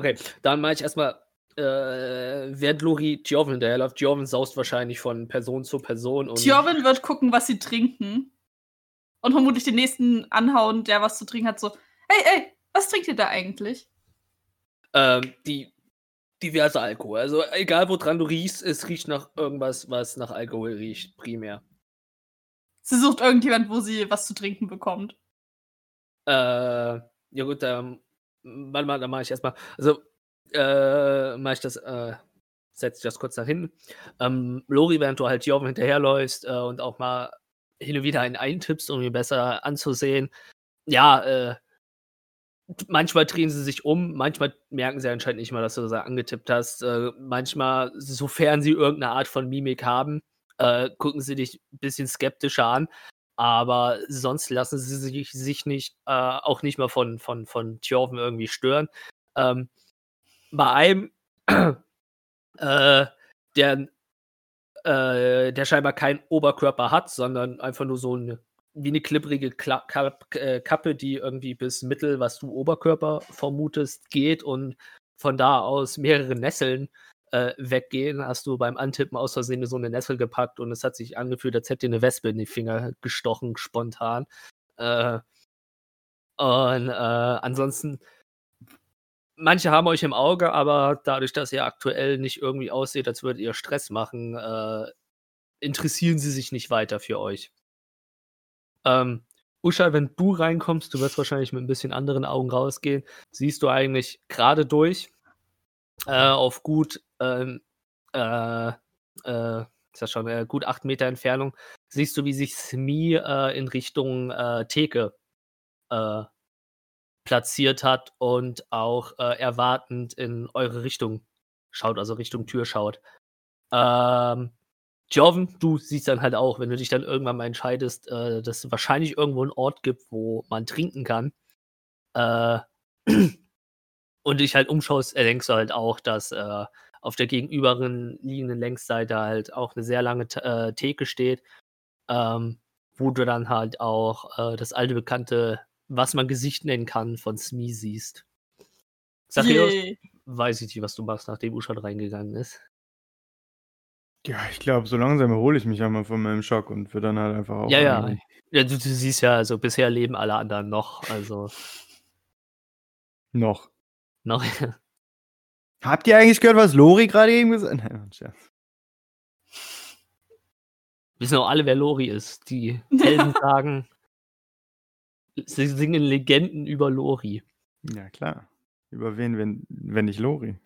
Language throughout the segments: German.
Okay, dann mache ich erstmal, äh, während Lori Tjorven hinterherläuft. Tjorven saust wahrscheinlich von Person zu Person. Und Tjorven wird gucken, was sie trinken. Und vermutlich den nächsten anhauen, der was zu trinken hat, so: Hey, hey, was trinkt ihr da eigentlich? Ähm, die diverse Alkohol. Also egal woran du riechst, es riecht nach irgendwas, was nach Alkohol riecht, primär. Sie sucht irgendjemand, wo sie was zu trinken bekommt. Äh, ja gut, ähm, warte mal, dann mache ich erstmal. Also, äh, mache ich das, äh, setze ich das kurz nach hinten. Ähm, Lori, während du halt Joven hinterherläufst äh, und auch mal hin und wieder einen eintippst, um ihn besser anzusehen. Ja, äh, manchmal drehen sie sich um, manchmal merken sie anscheinend nicht mal, dass du das angetippt hast. Äh, manchmal, sofern sie irgendeine Art von Mimik haben, äh, gucken sie dich ein bisschen skeptischer an. Aber sonst lassen sie sich, sich nicht, äh, auch nicht mal von, von, von Tjorven irgendwie stören. Ähm, bei einem, äh, der, äh, der scheinbar keinen Oberkörper hat, sondern einfach nur so eine wie eine klipprige Kla äh, Kappe, die irgendwie bis Mittel, was du Oberkörper vermutest, geht und von da aus mehrere Nesseln äh, weggehen, hast du beim Antippen aus Versehen so eine Nessel gepackt und es hat sich angefühlt, als hätte dir eine Wespe in die Finger gestochen, spontan. Äh, und äh, ansonsten, manche haben euch im Auge, aber dadurch, dass ihr aktuell nicht irgendwie aussieht, als würdet ihr Stress machen, äh, interessieren sie sich nicht weiter für euch. Ähm, Usha, wenn du reinkommst, du wirst wahrscheinlich mit ein bisschen anderen Augen rausgehen, siehst du eigentlich gerade durch äh, auf gut, ähm, äh, äh, ist das schon, äh, gut acht Meter Entfernung, siehst du, wie sich Smee äh, in Richtung äh, Theke äh, platziert hat und auch äh, erwartend in eure Richtung schaut, also Richtung Tür schaut. Ähm, Joven, du siehst dann halt auch, wenn du dich dann irgendwann mal entscheidest, äh, dass es wahrscheinlich irgendwo einen Ort gibt, wo man trinken kann. Äh, und dich halt umschaust, erdenkst du halt auch, dass äh, auf der gegenüberen liegenden Längsseite halt auch eine sehr lange äh, Theke steht, ähm, wo du dann halt auch äh, das alte bekannte, was man Gesicht nennen kann, von Smee siehst. Sachios, weiß ich nicht, was du machst, nachdem Usha reingegangen ist. Ja, ich glaube, so langsam erhole ich mich einmal von meinem Schock und würde dann halt einfach auch. Ja, ja. ja du, du, siehst ja, also bisher leben alle anderen noch, also. Noch. Noch, ja. Habt ihr eigentlich gehört, was Lori gerade eben gesagt hat? Nein, Scherz. Wissen auch alle, wer Lori ist. Die Helden sagen, sie singen Legenden über Lori. Ja, klar. Über wen, wenn, wenn nicht Lori?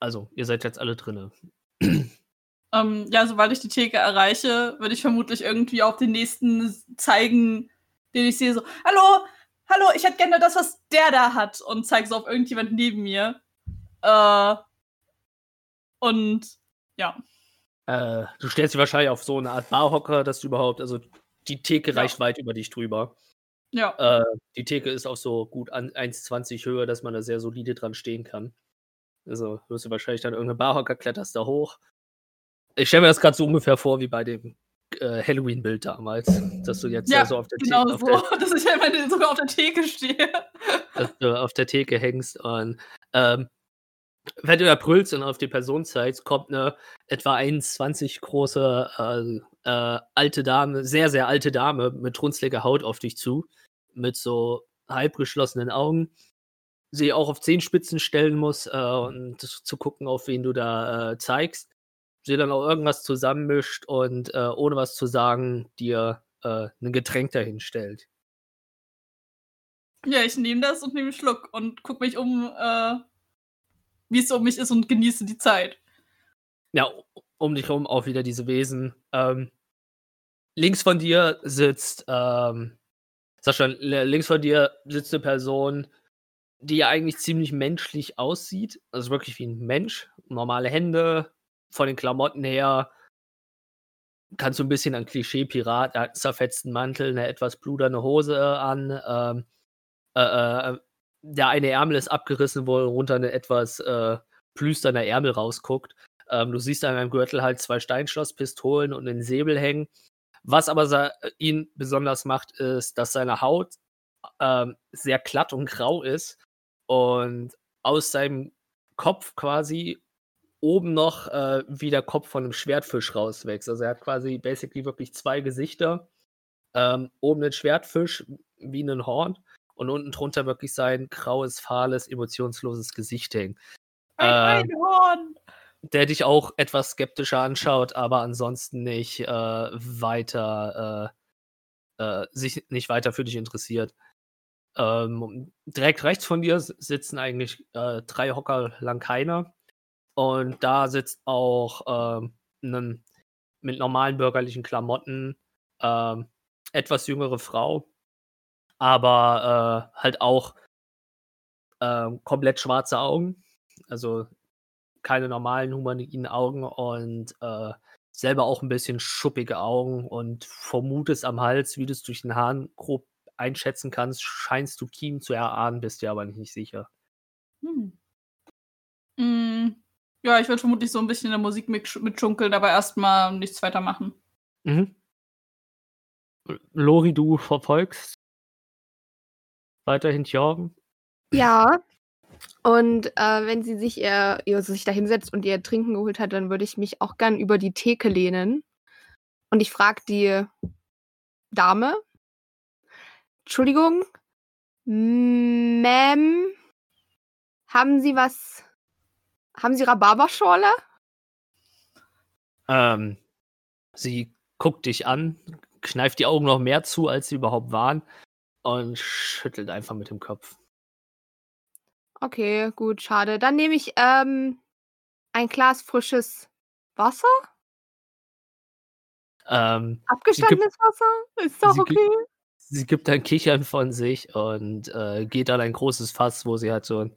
Also, ihr seid jetzt alle drinne. Ähm, ja, sobald ich die Theke erreiche, würde ich vermutlich irgendwie auf den nächsten zeigen, den ich sehe, so, hallo, hallo, ich hätte gerne das, was der da hat und zeige so auf irgendjemand neben mir. Äh, und ja. Äh, du stellst dich wahrscheinlich auf so eine Art Barhocker, dass du überhaupt, also die Theke ja. reicht weit über dich drüber. Ja. Äh, die Theke ist auch so gut 1,20 Höhe, dass man da sehr solide dran stehen kann. Also wirst du wahrscheinlich dann irgendeine Barhocker, kletterst da hoch. Ich stelle mir das gerade so ungefähr vor wie bei dem äh, Halloween-Bild damals, dass du jetzt ja, so auf der genau Theke. Genau so, dass ich ja sogar auf der Theke stehe. dass du auf der Theke hängst und ähm, wenn du da brüllst und auf die Person zeigst, kommt eine etwa 1,20 große äh, äh, alte Dame, sehr, sehr alte Dame mit runzliger Haut auf dich zu, mit so halb geschlossenen Augen sie auch auf Zehenspitzen stellen muss äh, und zu gucken, auf wen du da äh, zeigst. Sie dann auch irgendwas zusammenmischt und äh, ohne was zu sagen dir äh, ein Getränk dahin stellt. Ja, ich nehme das und nehme einen Schluck und gucke mich um, äh, wie es um mich ist und genieße die Zeit. Ja, um dich herum auch wieder diese Wesen. Ähm, links von dir sitzt, ähm, sag schon, links von dir sitzt eine Person, die ja eigentlich ziemlich menschlich aussieht. Also wirklich wie ein Mensch. Normale Hände, von den Klamotten her. Kannst du ein bisschen an Klischee-Pirat, einen zerfetzten Mantel, eine etwas bluderne Hose an. Ähm, äh, äh, der eine Ärmel ist abgerissen, wo runter eine etwas äh, plüsterner Ärmel rausguckt. Ähm, du siehst an einem Gürtel halt zwei Steinschlosspistolen und einen Säbel hängen. Was aber ihn besonders macht, ist, dass seine Haut ähm, sehr glatt und grau ist und aus seinem Kopf quasi oben noch äh, wie der Kopf von einem Schwertfisch rauswächst. Also er hat quasi basically wirklich zwei Gesichter. Ähm, oben ein Schwertfisch wie ein Horn und unten drunter wirklich sein graues, fahles, emotionsloses Gesicht hängen. Ein Äh, Einhorn! der dich auch etwas skeptischer anschaut, aber ansonsten nicht äh, weiter äh, äh, sich nicht weiter für dich interessiert. Ähm, direkt rechts von dir sitzen eigentlich äh, drei Hocker lang keiner. Und da sitzt auch ähm, ein mit normalen bürgerlichen Klamotten ähm, etwas jüngere Frau, aber äh, halt auch ähm, komplett schwarze Augen. Also keine normalen humanoiden Augen und äh, selber auch ein bisschen schuppige Augen und vermutest am Hals, wie du es durch den Hahn grob einschätzen kannst, scheinst du Kiemen zu erahnen, bist dir aber nicht sicher. Hm. Mm, Ja, ich würde vermutlich so ein bisschen in der Musik mit, mitschunkeln, aber erstmal nichts weiter machen. Mhm. Lori, du verfolgst weiterhin Jorgen. Ja. Und äh, wenn sie sich ihr, ihr sich da hinsetzt und ihr Trinken geholt hat, dann würde ich mich auch gern über die Theke lehnen. Und ich frage die Dame. Entschuldigung. Ma'am, haben Sie was? Haben Sie Rhabarberschorle? Ähm, sie guckt dich an, kneift die Augen noch mehr zu, als sie überhaupt waren und schüttelt einfach mit dem Kopf. Okay, gut, schade. Dann nehme ich ähm, ein Glas frisches Wasser. Ähm, Abgestandenes Wasser? Ist doch gibt- okay. sie gibt ein Kichern von sich und äh, geht an ein großes Fass, wo sie halt so einen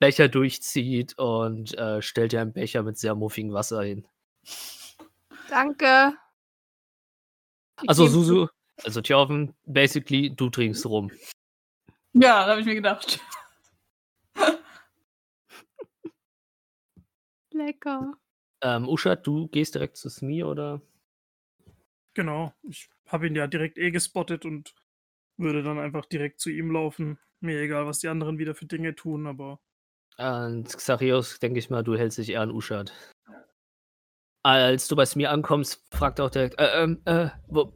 Becher durchzieht und äh, stellt ihr einen Becher mit sehr muffigem Wasser hin. Danke. Ich Also Susu, also Tjorven, basically, du trinkst rum. Ja, da habe ich mir gedacht. Lecker. Ähm, Uschat, du gehst direkt zu Smee oder? Genau. Ich habe ihn ja direkt eh gespottet und würde dann einfach direkt zu ihm laufen. Mir egal, was die anderen wieder für Dinge tun, aber Und Xarios, denke ich mal, du hältst dich eher an Uschat. Als du bei Smee ankommst, fragt auch direkt, äh, ähm, äh, wo,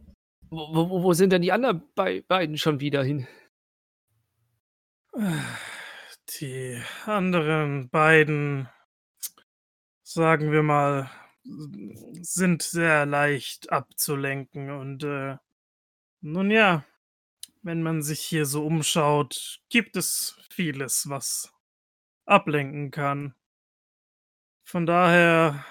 wo, wo, sind denn die anderen bei, beiden schon wieder hin? die anderen beiden, sagen wir mal, sind sehr leicht abzulenken. Und äh, nun ja, wenn man sich hier so umschaut, gibt es vieles, was ablenken kann. Von daher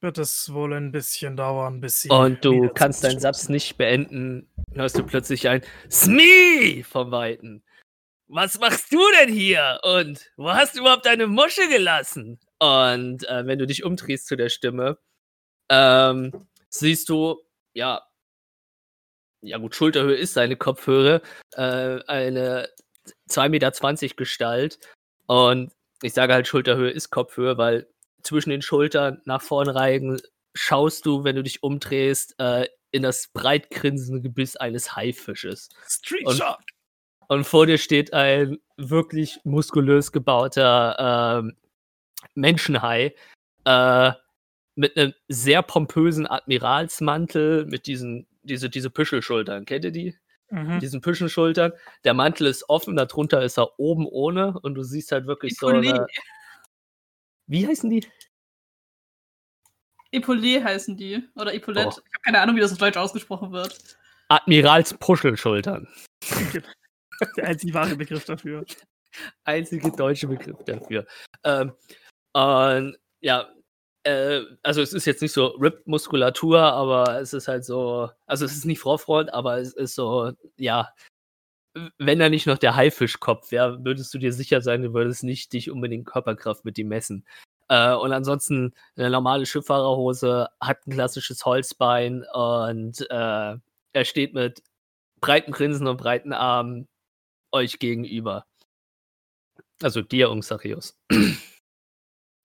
wird es wohl ein bisschen dauern, bis sie. Und du kannst deinen. Satz nicht beenden, hörst du plötzlich ein Smee vom Weiten. Was machst du denn hier? Und wo hast du überhaupt deine Musche gelassen? Und äh, wenn du dich umdrehst zu der Stimme, ähm, siehst du, ja, ja gut, Schulterhöhe ist seine Kopfhöhe, äh, eine 2,20 Meter Gestalt. Und ich sage halt, Schulterhöhe ist Kopfhöhe, weil zwischen den Schultern nach vorn reigen schaust du, wenn du dich umdrehst, äh, in das breit grinsende Gebiss eines Haifisches. Street Und- Shark! Und vor dir steht ein wirklich muskulös gebauter ähm, Menschenhai äh, mit einem sehr pompösen Admiralsmantel mit diesen diese, diese Püschelschultern. Kennt ihr die? Mhm. Diesen Püschelschultern. Der Mantel ist offen, darunter ist er oben ohne und du siehst halt wirklich so Epaulet. eine, Wie heißen die? Epaulet heißen die. Oder Epaulette. Oh. Ich habe keine Ahnung, wie das auf Deutsch ausgesprochen wird. Admiralspuschelschultern. Der einzig wahre Begriff dafür. einzige deutsche Begriff dafür. Ähm, und ja, äh, also es ist jetzt nicht so Rip-Muskulatur, aber es ist halt so, also es ist nicht Vorfront, aber es ist so, ja, wenn da nicht noch der Haifischkopf wäre, würdest du dir sicher sein, du würdest nicht dich unbedingt Körperkraft mit ihm messen. Äh, und ansonsten eine normale Schifffahrerhose, hat ein klassisches Holzbein und äh, er steht mit breiten Grinsen und breiten Armen euch gegenüber. Also dir und Sachios.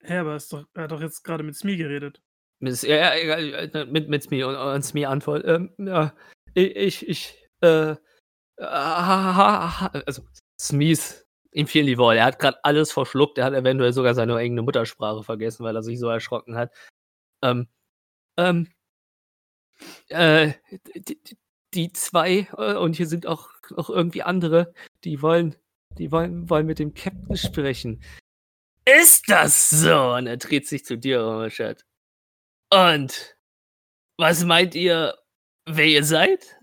Hä, aber ist doch, er hat doch jetzt gerade mit Smee geredet. Ja, egal, mit, mit Smee und, und Smee antwortet. Ähm, ja, ich, ich, äh, ah, also Smees ihm fehlen die Worte. Er hat gerade alles verschluckt. Er hat eventuell sogar seine eigene Muttersprache vergessen, weil er sich so erschrocken hat. Ähm, ähm, äh, die, die zwei, äh, und hier sind auch noch irgendwie andere, die wollen, die wollen, wollen mit dem Captain sprechen. Ist das so? Und er dreht sich zu dir, Richard. Und was meint ihr, wer ihr seid?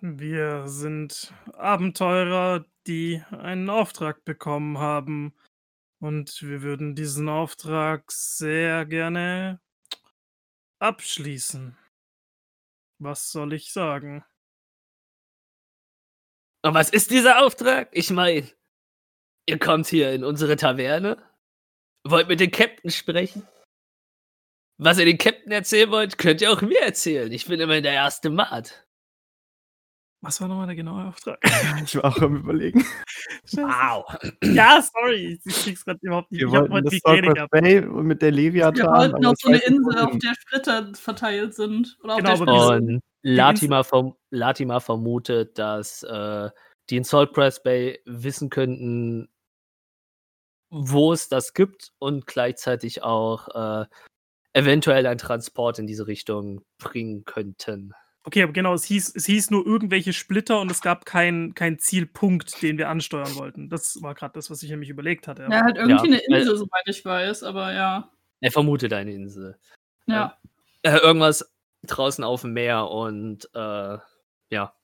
Wir sind Abenteurer, die einen Auftrag bekommen haben. Und wir würden diesen Auftrag sehr gerne abschließen. Was soll ich sagen? Und was ist dieser Auftrag? Ich meine, ihr kommt hier in unsere Taverne, wollt mit dem Captain sprechen. Was ihr den Captain erzählen wollt, könnt ihr auch mir erzählen. Ich bin immer der erste Mat. Was war nochmal der genaue Auftrag? Ich war auch am überlegen. Wow. Ja, sorry, ich krieg's gerade überhaupt nicht. Wir Ich hab wollten heute das gehabt. Bay mit der Leviathan. Wir wollten auf so eine Insel, auf der Splitter verteilt sind. Oder Genau, auf der Und Latimer, verm Latimer vermutet, dass äh, die in Saltgrass Bay wissen könnten, wo es das gibt und gleichzeitig auch äh, eventuell einen Transport in diese Richtung bringen könnten. Okay, aber genau, es hieß, es hieß nur irgendwelche Splitter und es gab keinen kein Zielpunkt, den wir ansteuern wollten. Das war gerade das, was ich nämlich überlegt hatte. Ja, halt irgendwie Ja, eine Insel, äh, soweit ich weiß, aber ja. Er vermutet eine Insel. Ja. Äh, irgendwas draußen auf dem Meer und äh, ja,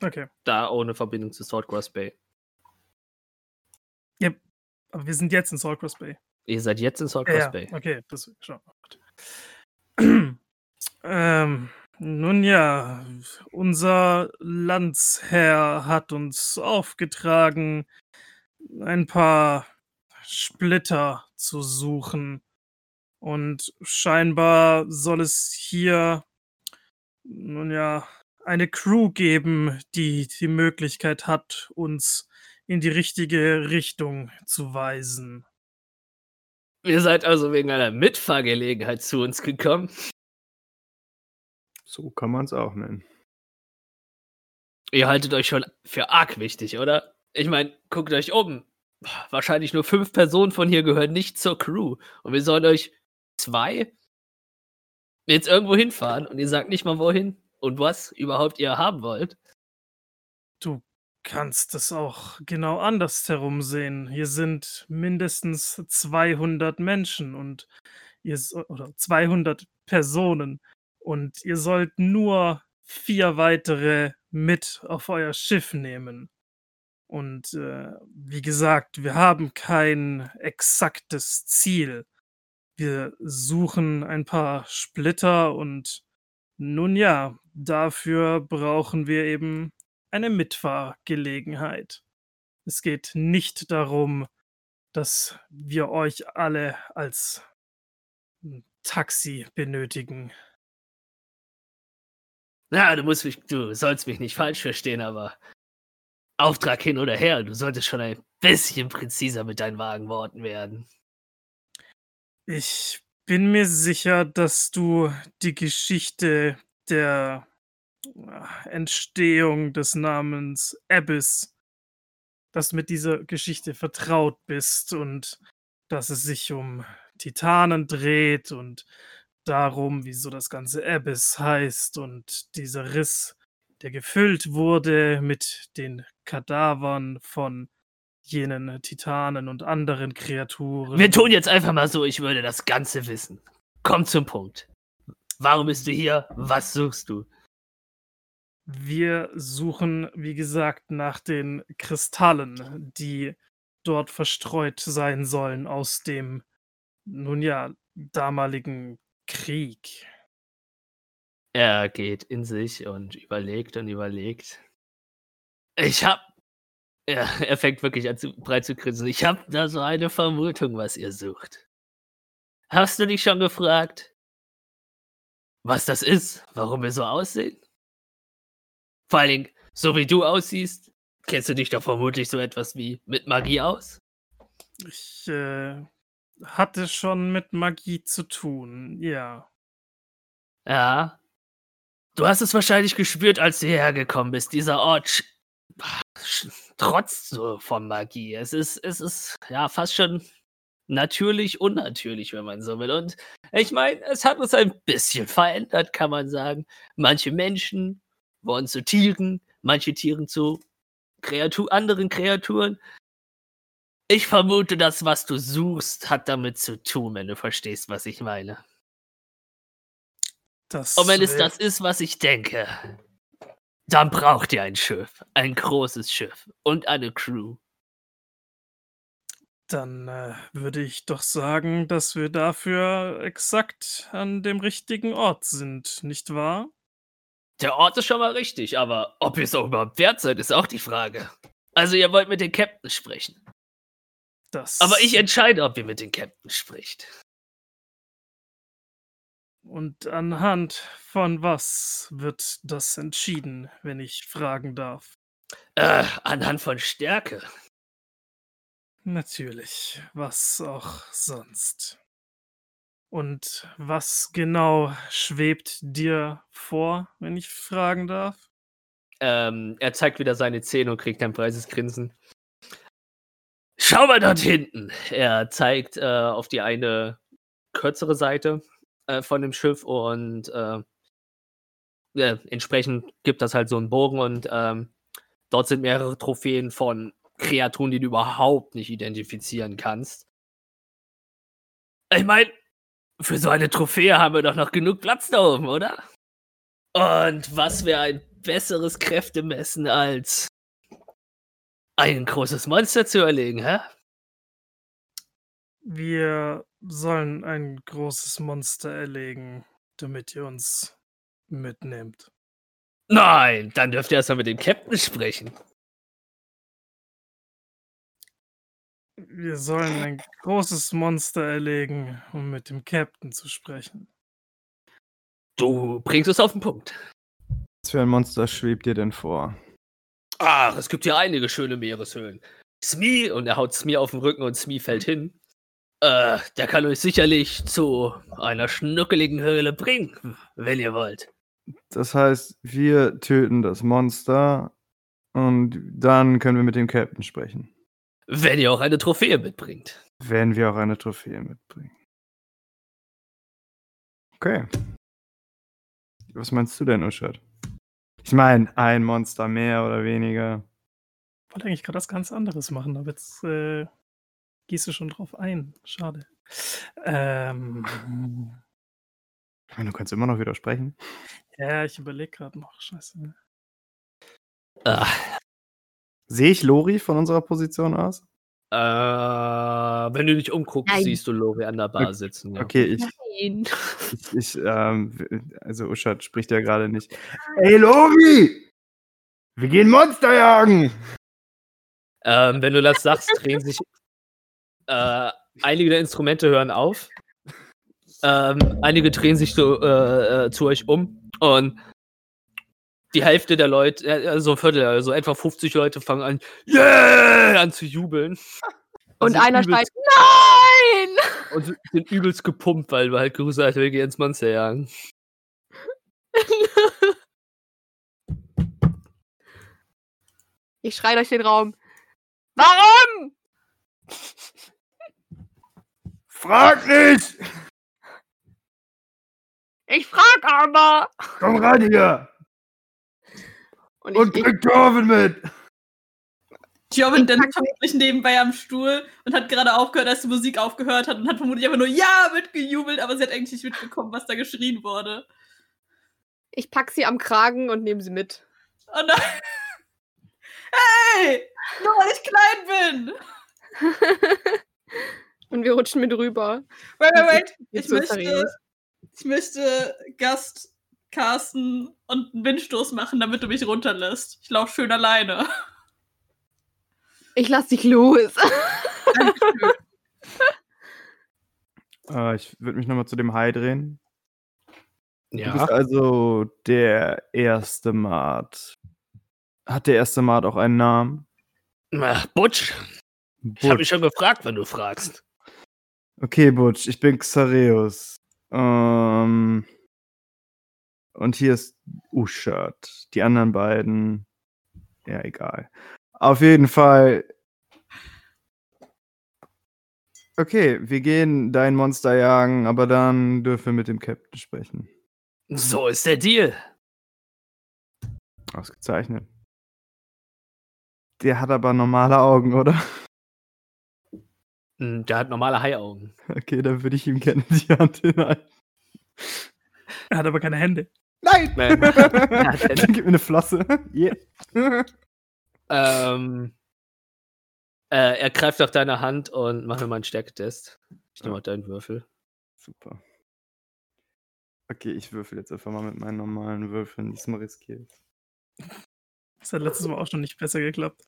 Okay. da ohne Verbindung zu Saltgrass Bay. Aber wir sind jetzt in Saltgrass Bay. Ihr seid jetzt in Saltgrass Ja, Bay. okay, das schon. ähm, nun ja, unser Landsherr hat uns aufgetragen, ein paar Splitter zu suchen. Und scheinbar soll es hier, nun ja, eine Crew geben, die die Möglichkeit hat, uns in die richtige Richtung zu weisen. Ihr seid also wegen einer Mitfahrgelegenheit zu uns gekommen. So kann man es auch nennen. Ihr haltet euch schon für arg wichtig, oder? Ich meine, guckt euch um. Wahrscheinlich nur fünf Personen von hier gehören nicht zur Crew. Und wir sollen euch zwei jetzt irgendwo hinfahren und ihr sagt nicht mal wohin und was überhaupt ihr haben wollt. Du kannst es auch genau anders herum sehen. Hier sind mindestens 200 Menschen und ihr oder 200 Personen und ihr sollt nur vier weitere mit auf euer Schiff nehmen. Und äh, wie gesagt, wir haben kein exaktes Ziel. Wir suchen ein paar Splitter und nun ja, dafür brauchen wir eben eine Mitfahrgelegenheit. Es geht nicht darum, dass wir euch alle als Taxi benötigen. Na, du musst mich, du sollst mich nicht falsch verstehen, aber Auftrag hin oder her, du solltest schon ein bisschen präziser mit deinen vagen Worten werden. Ich bin mir sicher, dass du die Geschichte der äh, Entstehung des Namens Abyss, dass du mit dieser Geschichte vertraut bist und dass es sich um Titanen dreht und darum, wieso das ganze Abyss heißt und dieser Riss, der gefüllt wurde mit den Kadavern von jenen Titanen und anderen Kreaturen. Wir tun jetzt einfach mal so, ich würde das Ganze wissen. Komm zum Punkt. Warum bist du hier? Was suchst du? Wir suchen, wie gesagt, nach den Kristallen, die dort verstreut sein sollen aus dem, nun ja, damaligen Krieg. Er geht in sich und überlegt und überlegt. Ich hab. Ja, er fängt wirklich an, zu, breit zu grinsen. Ich hab da so eine Vermutung, was ihr sucht. Hast du dich schon gefragt, was das ist? Warum wir so aussehen? Vor allen Dingen, so wie du aussiehst, kennst du dich doch vermutlich so etwas wie mit Magie aus? Ich äh, hatte schon mit Magie zu tun, ja. Ja. Du hast es wahrscheinlich gespürt, als du hierher gekommen bist. Dieser Ort sch trotzt so von Magie. Es ist, es ist ja fast schon natürlich unnatürlich, wenn man so will. Und ich meine, es hat uns ein bisschen verändert, kann man sagen. Manche Menschen wurden zu Tieren, manche Tieren zu Kreatur anderen Kreaturen. Ich vermute, das, was du suchst, hat damit zu tun, wenn du verstehst, was ich meine. Das Und wenn es das ist, was ich denke, dann braucht ihr ein Schiff. Ein großes Schiff. Und eine Crew. Dann äh, würde ich doch sagen, dass wir dafür exakt an dem richtigen Ort sind, nicht wahr? Der Ort ist schon mal richtig, aber ob ihr es auch überhaupt wert seid, ist auch die Frage. Also ihr wollt mit dem Captain sprechen. Das Aber ich entscheide, ob ihr mit dem Captain spricht. Und anhand von was wird das entschieden, wenn ich fragen darf? Äh, anhand von Stärke. Natürlich, was auch sonst. Und was genau schwebt dir vor, wenn ich fragen darf? Ähm, er zeigt wieder seine Zähne und kriegt ein breites Grinsen. Schau mal dort hinten. Er zeigt äh, auf die eine kürzere Seite äh, von dem Schiff und äh, ja, entsprechend gibt das halt so einen Bogen und ähm, dort sind mehrere Trophäen von Kreaturen, die du überhaupt nicht identifizieren kannst. Ich meine, für so eine Trophäe haben wir doch noch genug Platz da oben, oder? Und was wäre ein besseres Kräftemessen als ein großes Monster zu erlegen, hä? Wir sollen ein großes Monster erlegen, damit ihr uns mitnehmt. Nein, dann dürft ihr erstmal mit dem Captain sprechen. Wir sollen ein großes Monster erlegen, um mit dem Captain zu sprechen. Du bringst es auf den Punkt. Was für ein Monster schwebt dir denn vor? Ach, es gibt hier einige schöne Meereshöhlen. Smee, und er haut Smee auf den Rücken und Smee fällt hin. Äh, der kann euch sicherlich zu einer schnuckeligen Höhle bringen, wenn ihr wollt. Das heißt, wir töten das Monster und dann können wir mit dem Captain sprechen. Wenn ihr auch eine Trophäe mitbringt. Wenn wir auch eine Trophäe mitbringen. Okay. Was meinst du denn, Uschat? Ich meine, ein Monster mehr oder weniger. Ich wollte eigentlich gerade was ganz anderes machen, aber jetzt äh, gehst du schon drauf ein. Schade. Ähm, meine, Du kannst immer noch widersprechen. ja, ich überlege gerade noch. Scheiße. Ah, Sehe ich Lori von unserer Position aus? äh, wenn du dich umguckst, Nein. siehst du Lori an der Bar Okay, sitzen. Ja. Okay, ich, Nein. ich, ich ähm, also Uschat spricht ja gerade nicht. Ey, Lori! Wir gehen Monster jagen! Ähm, wenn du das sagst, drehen sich äh, einige der Instrumente hören auf. Ähm, einige drehen sich so, äh, äh, zu euch um und die Hälfte der Leute, äh, also ein Viertel, also etwa 50 Leute fangen an, yeah, an zu jubeln. Und sind einer übelst- schreit, nein! Und sind- sind übelst gepumpt, weil wir halt gesagt haben, wir gehen ins Monster jagen. Ich schreie durch den Raum. Warum? Frag nicht! Ich frag aber. Komm ran hier! Und Und ich, ich, bring Torben mit! Dann pack- vermutlich nebenbei am Stuhl und hat gerade aufgehört, als die Musik aufgehört hat und hat vermutlich einfach nur Ja mitgejubelt, aber sie hat eigentlich nicht mitbekommen, was da geschrien wurde. ich pack sie am Kragen und nehme sie mit. Oh nein! Hey! Nur weil ich klein bin! und wir rutschen mit rüber. Wait, wait, wait! Ich möchte, ich möchte Gast casten und einen Windstoß machen, damit du mich runterlässt. Ich laufe schön alleine. Ich lass dich los. Dankeschön. Äh, ich würde mich nochmal zu dem Hai drehen. Du Ja. bist also der erste Mart. Hat der erste Mart auch einen Namen? Ach, Butch, ich habe mich schon gefragt, wenn du fragst. Okay, Butch, ich bin Xareus. Ähm, und hier ist Uschat. Die anderen beiden Ja, egal. Auf jeden Fall. Okay, wir gehen dein Monster jagen, aber dann dürfen wir mit dem Captain sprechen. So ist der Deal. Ausgezeichnet. Der hat aber normale Augen, oder? Hm, Der hat normale Haiaugen. Okay, dann würde ich ihm gerne die Hand hinhalten. Er hat aber keine Hände. Nein! Nein. dann gib mir eine Flosse. Yeah. Ähm, äh, er greift auf deine Hand und macht mir mal einen Stärketest. Ich nehme mal deinen Würfel. Super. Okay, ich würfel jetzt einfach mal mit meinen normalen Würfeln. Diesmal riskiere ich. Das hat letztes Mal auch schon nicht besser geklappt.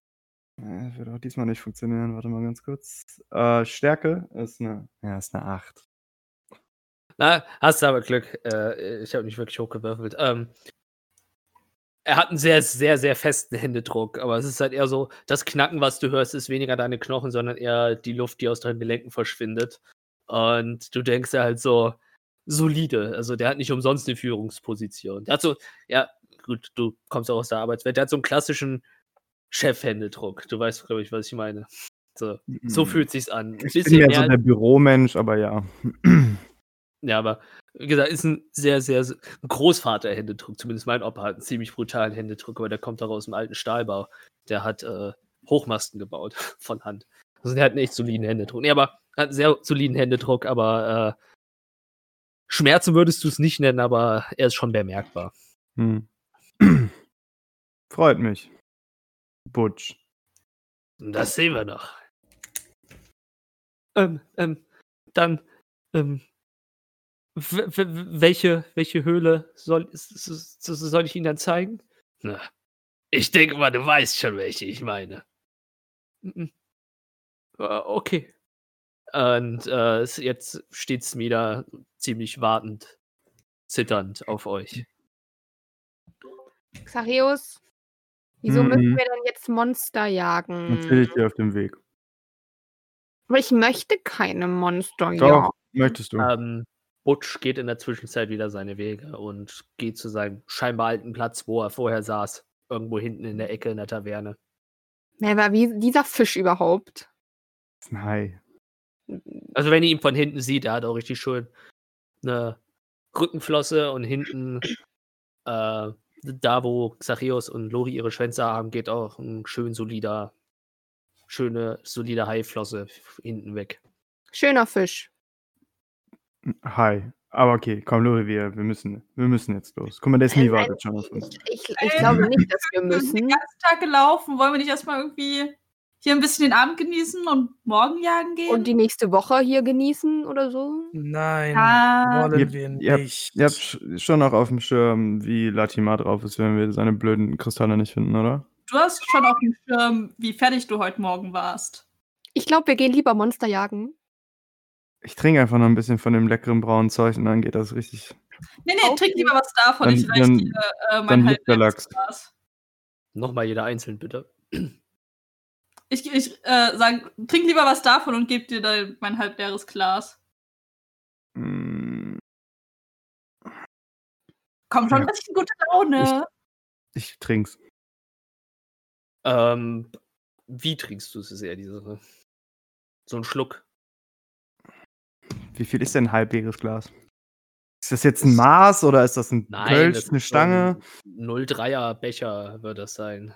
Äh, wird auch diesmal nicht funktionieren. Warte mal ganz kurz. Äh, Stärke ist eine, ja, ist eine 8. Na, hast du aber Glück. Äh, ich habe nicht wirklich hochgewürfelt. Ähm, er hat einen sehr, sehr, sehr festen Händedruck, aber es ist halt eher so, das Knacken, was du hörst, ist weniger deine Knochen, sondern eher die Luft, die aus deinen Gelenken verschwindet. Und du denkst ja halt so, solide. Also der hat nicht umsonst eine Führungsposition. Der hat so, ja, gut, du kommst auch aus der Arbeitswelt, der hat so einen klassischen Chefhändedruck. Du weißt, glaube ich, was ich meine. So, so fühlt sich's an. Ein Mhm. Ich bin mehr, so der Büromensch, aber ja. ja, aber wie gesagt, ist ein sehr, sehr sehr- Großvater-Händedruck. Zumindest mein Opa hat einen ziemlich brutalen Händedruck, aber der kommt auch aus dem alten Stahlbau. Der hat äh, Hochmasten gebaut von Hand. Also der hat einen echt soliden Händedruck. Nee, aber hat einen sehr soliden Händedruck, aber äh, Schmerzen würdest du es nicht nennen, aber er ist schon bemerkbar. Hm. Freut mich. Butch. Das sehen wir noch. Ähm, ähm, dann, ähm, welche, welche Höhle soll, soll ich Ihnen dann zeigen? Na, ich denke mal, du weißt schon, welche ich meine. Mhm. Äh, Okay. Und äh, es- jetzt steht Smida ziemlich wartend, zitternd auf euch. Xareus, wieso müssen Mhm. wir denn jetzt Monster jagen? Natürlich dir auf dem Weg. Aber ich möchte keine Monster Doch, jagen. möchtest du. Ähm, Butch geht in der Zwischenzeit wieder seine Wege und geht zu seinem scheinbar alten Platz, wo er vorher saß. Irgendwo hinten in der Ecke in der Taverne. Wer war wie dieser Fisch überhaupt? Das ist ein Hai. Also wenn ihr ihn von hinten sieht, er hat auch richtig schön eine Rückenflosse und hinten äh, da, wo Xachios und Lori ihre Schwänze haben, geht auch ein schön solider, schöne, solide Haiflosse hinten weg. Schöner Fisch. Hai. Aber okay, komm, Lori, wir, wir, müssen, wir müssen jetzt los. Guck mal, der Äh, Smi nein, wartet schon auf uns. Ich, ich, ich glaube nicht, dass wir Wir sind den müssen. ganzen Tag gelaufen. Wollen wir nicht erstmal irgendwie hier ein bisschen den Abend genießen und morgen jagen gehen? Und die nächste Woche hier genießen oder so? Nein, Ah. wollen Ihr- wir ihr habt- nicht. Ihr habt sch- schon noch auf dem Schirm, wie Latima drauf ist, wenn wir seine blöden Kristalle nicht finden, oder? du hast schon auf dem Schirm, wie fertig du heute Morgen warst. Ich glaube, wir gehen lieber Monster jagen. Ich trinke einfach noch ein bisschen von dem leckeren braunen Zeug und dann geht das richtig. Nee, nee, trink lieber was davon. Dann- ich reich dann- dir äh, mein. Glas. Nochmal jeder einzeln, bitte. Ich, ich äh, sag, trink lieber was davon und geb dir dein, mein halbleeres Glas. Mm, Komm schon, Ja. ein bisschen gute Laune. Ich trink's. Ähm, wie trinkst du es, ist eher die Sache. So ein Schluck. Wie viel ist denn ein halbleeres Glas? Ist das jetzt ein Maß oder ist das ein Kölsch, das eine ist Stange? ein 0,3er Becher wird das sein.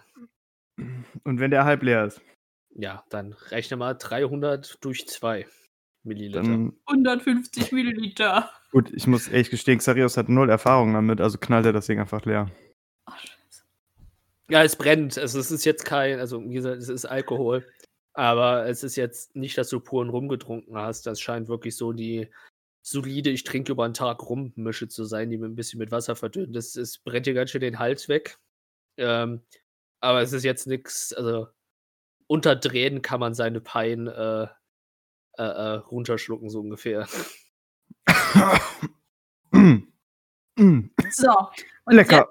Und wenn der halb leer ist, Ja, dann rechne mal 300 durch 2 Milliliter. dann 150 Milliliter. gut, ich muss ehrlich gestehen, Xarios hat null Erfahrung damit, also knallt er das Ding einfach leer. Ach, Scheiße. ja, es brennt. Also es ist jetzt kein, also wie gesagt, es ist Alkohol. Aber es ist jetzt nicht, dass du puren rumgetrunken hast. Das scheint wirklich so die solide, ich trinke über einen Tag rum Mische zu sein, die mit ein bisschen mit Wasser verdünnt. Das, es brennt dir ganz schön den Hals weg. Ähm, aber es ist jetzt nichts, also unterdrehen kann man seine Pein äh, äh, äh, runterschlucken, so ungefähr. So. Und Lecker.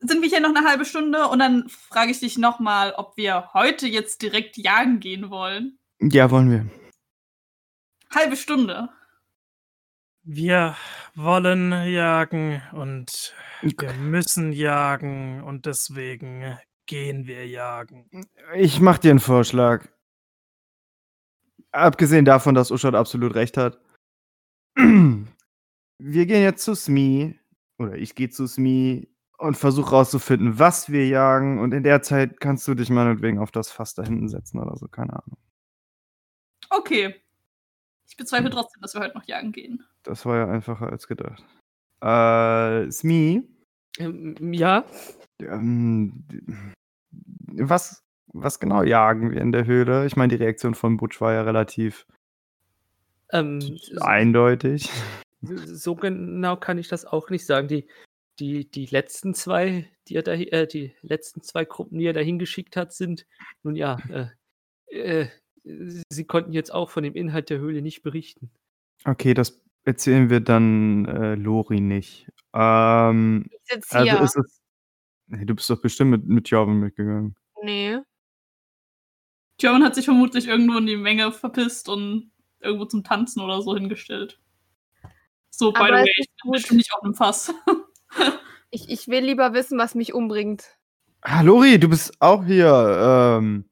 Jetzt sind wir hier noch eine halbe Stunde und dann frage ich dich nochmal, ob wir heute jetzt direkt jagen gehen wollen. Ja, wollen wir. Halbe Stunde. Wir wollen jagen und wir müssen jagen und deswegen gehen wir jagen? Ich mach dir einen Vorschlag. Abgesehen davon, dass Uschat absolut recht hat. Wir gehen jetzt zu Smee, oder ich gehe zu Smee und versuche rauszufinden, was wir jagen. Und in der Zeit kannst du dich meinetwegen auf das Fass da hinten setzen oder so, keine Ahnung. Okay. Ich bezweifle trotzdem, dass wir heute noch jagen gehen. Das war ja einfacher als gedacht. Äh, Smee, Ähm, ja, ähm, was, was genau jagen wir in der Höhle? Ich meine, die Reaktion von Butch war ja relativ ähm, eindeutig. so genau kann ich das auch nicht sagen. Die, die, die letzten zwei, die er da, äh, die letzten zwei Gruppen, die er dahin geschickt hat, sind, nun ja, äh, äh, sie konnten jetzt auch von dem Inhalt der Höhle nicht berichten. Okay, das erzählen wir dann äh, Lori nicht. Ähm, Ich sitze also hier. ist es. Nee, du bist doch bestimmt mit, mit Jorvin mitgegangen. nee. German hat sich vermutlich irgendwo in die Menge verpisst und irgendwo zum Tanzen oder so hingestellt. So, by Aber the es way, ist ich bin gut. bestimmt nicht auf einem Fass. Ich, ich will lieber wissen, was mich umbringt. Ah, Lori, du bist auch hier. Ähm,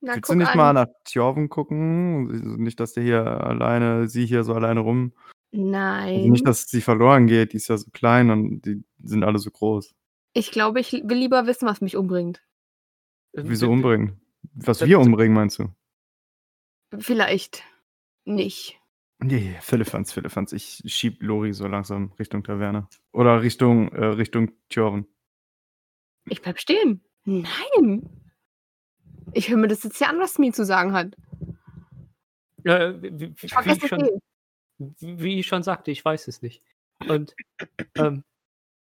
Na, willst guck du nicht an. mal nach Tjorven gucken? Nicht, dass der hier alleine, sie hier so alleine rum. Nein. Also nicht, dass sie verloren geht. Die ist ja so klein und die sind alle so groß. ich glaube, ich will lieber wissen, was mich umbringt. Wieso umbringen? Was das- wir umbringen, meinst du? Vielleicht nicht. Nee, Philippans, Philippans. Ich schieb Lori so langsam Richtung Taverne. Oder Richtung, äh, Richtung Tjorven. Ich bleib stehen. Nein. Ich höre mir das jetzt hier an, was Smee zu sagen hat. Äh, wie, wie, Ich wie, vergesse ich es schon, eh. Wie ich schon sagte, ich weiß es nicht. Und ähm,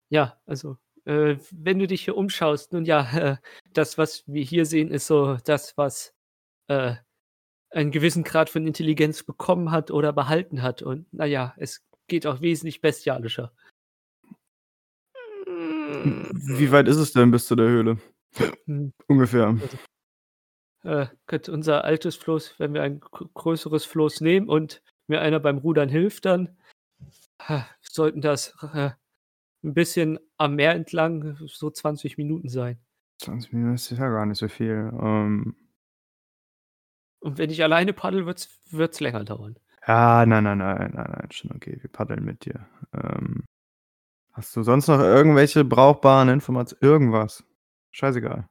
ja, also, äh, wenn du dich hier umschaust, nun ja, äh, das, was wir hier sehen, ist so das, was äh, einen gewissen Grad von Intelligenz bekommen hat oder behalten hat. Und naja, es geht auch wesentlich bestialischer. Wie weit ist es denn bis zu der Höhle? Hm. Ungefähr. Äh, könnte unser altes Floß, wenn wir ein gr- größeres Floß nehmen und mir einer beim Rudern hilft, dann sollten das äh, ein bisschen am Meer entlang so 20 Minuten sein. 20 Minuten ist ja gar nicht so viel. Ähm, Und wenn ich alleine paddel, wird es länger dauern. ja, nein, nein, nein, nein, nein, schon okay. Wir paddeln mit dir. Ähm, hast du sonst noch irgendwelche brauchbaren Informationen? Irgendwas? Scheißegal.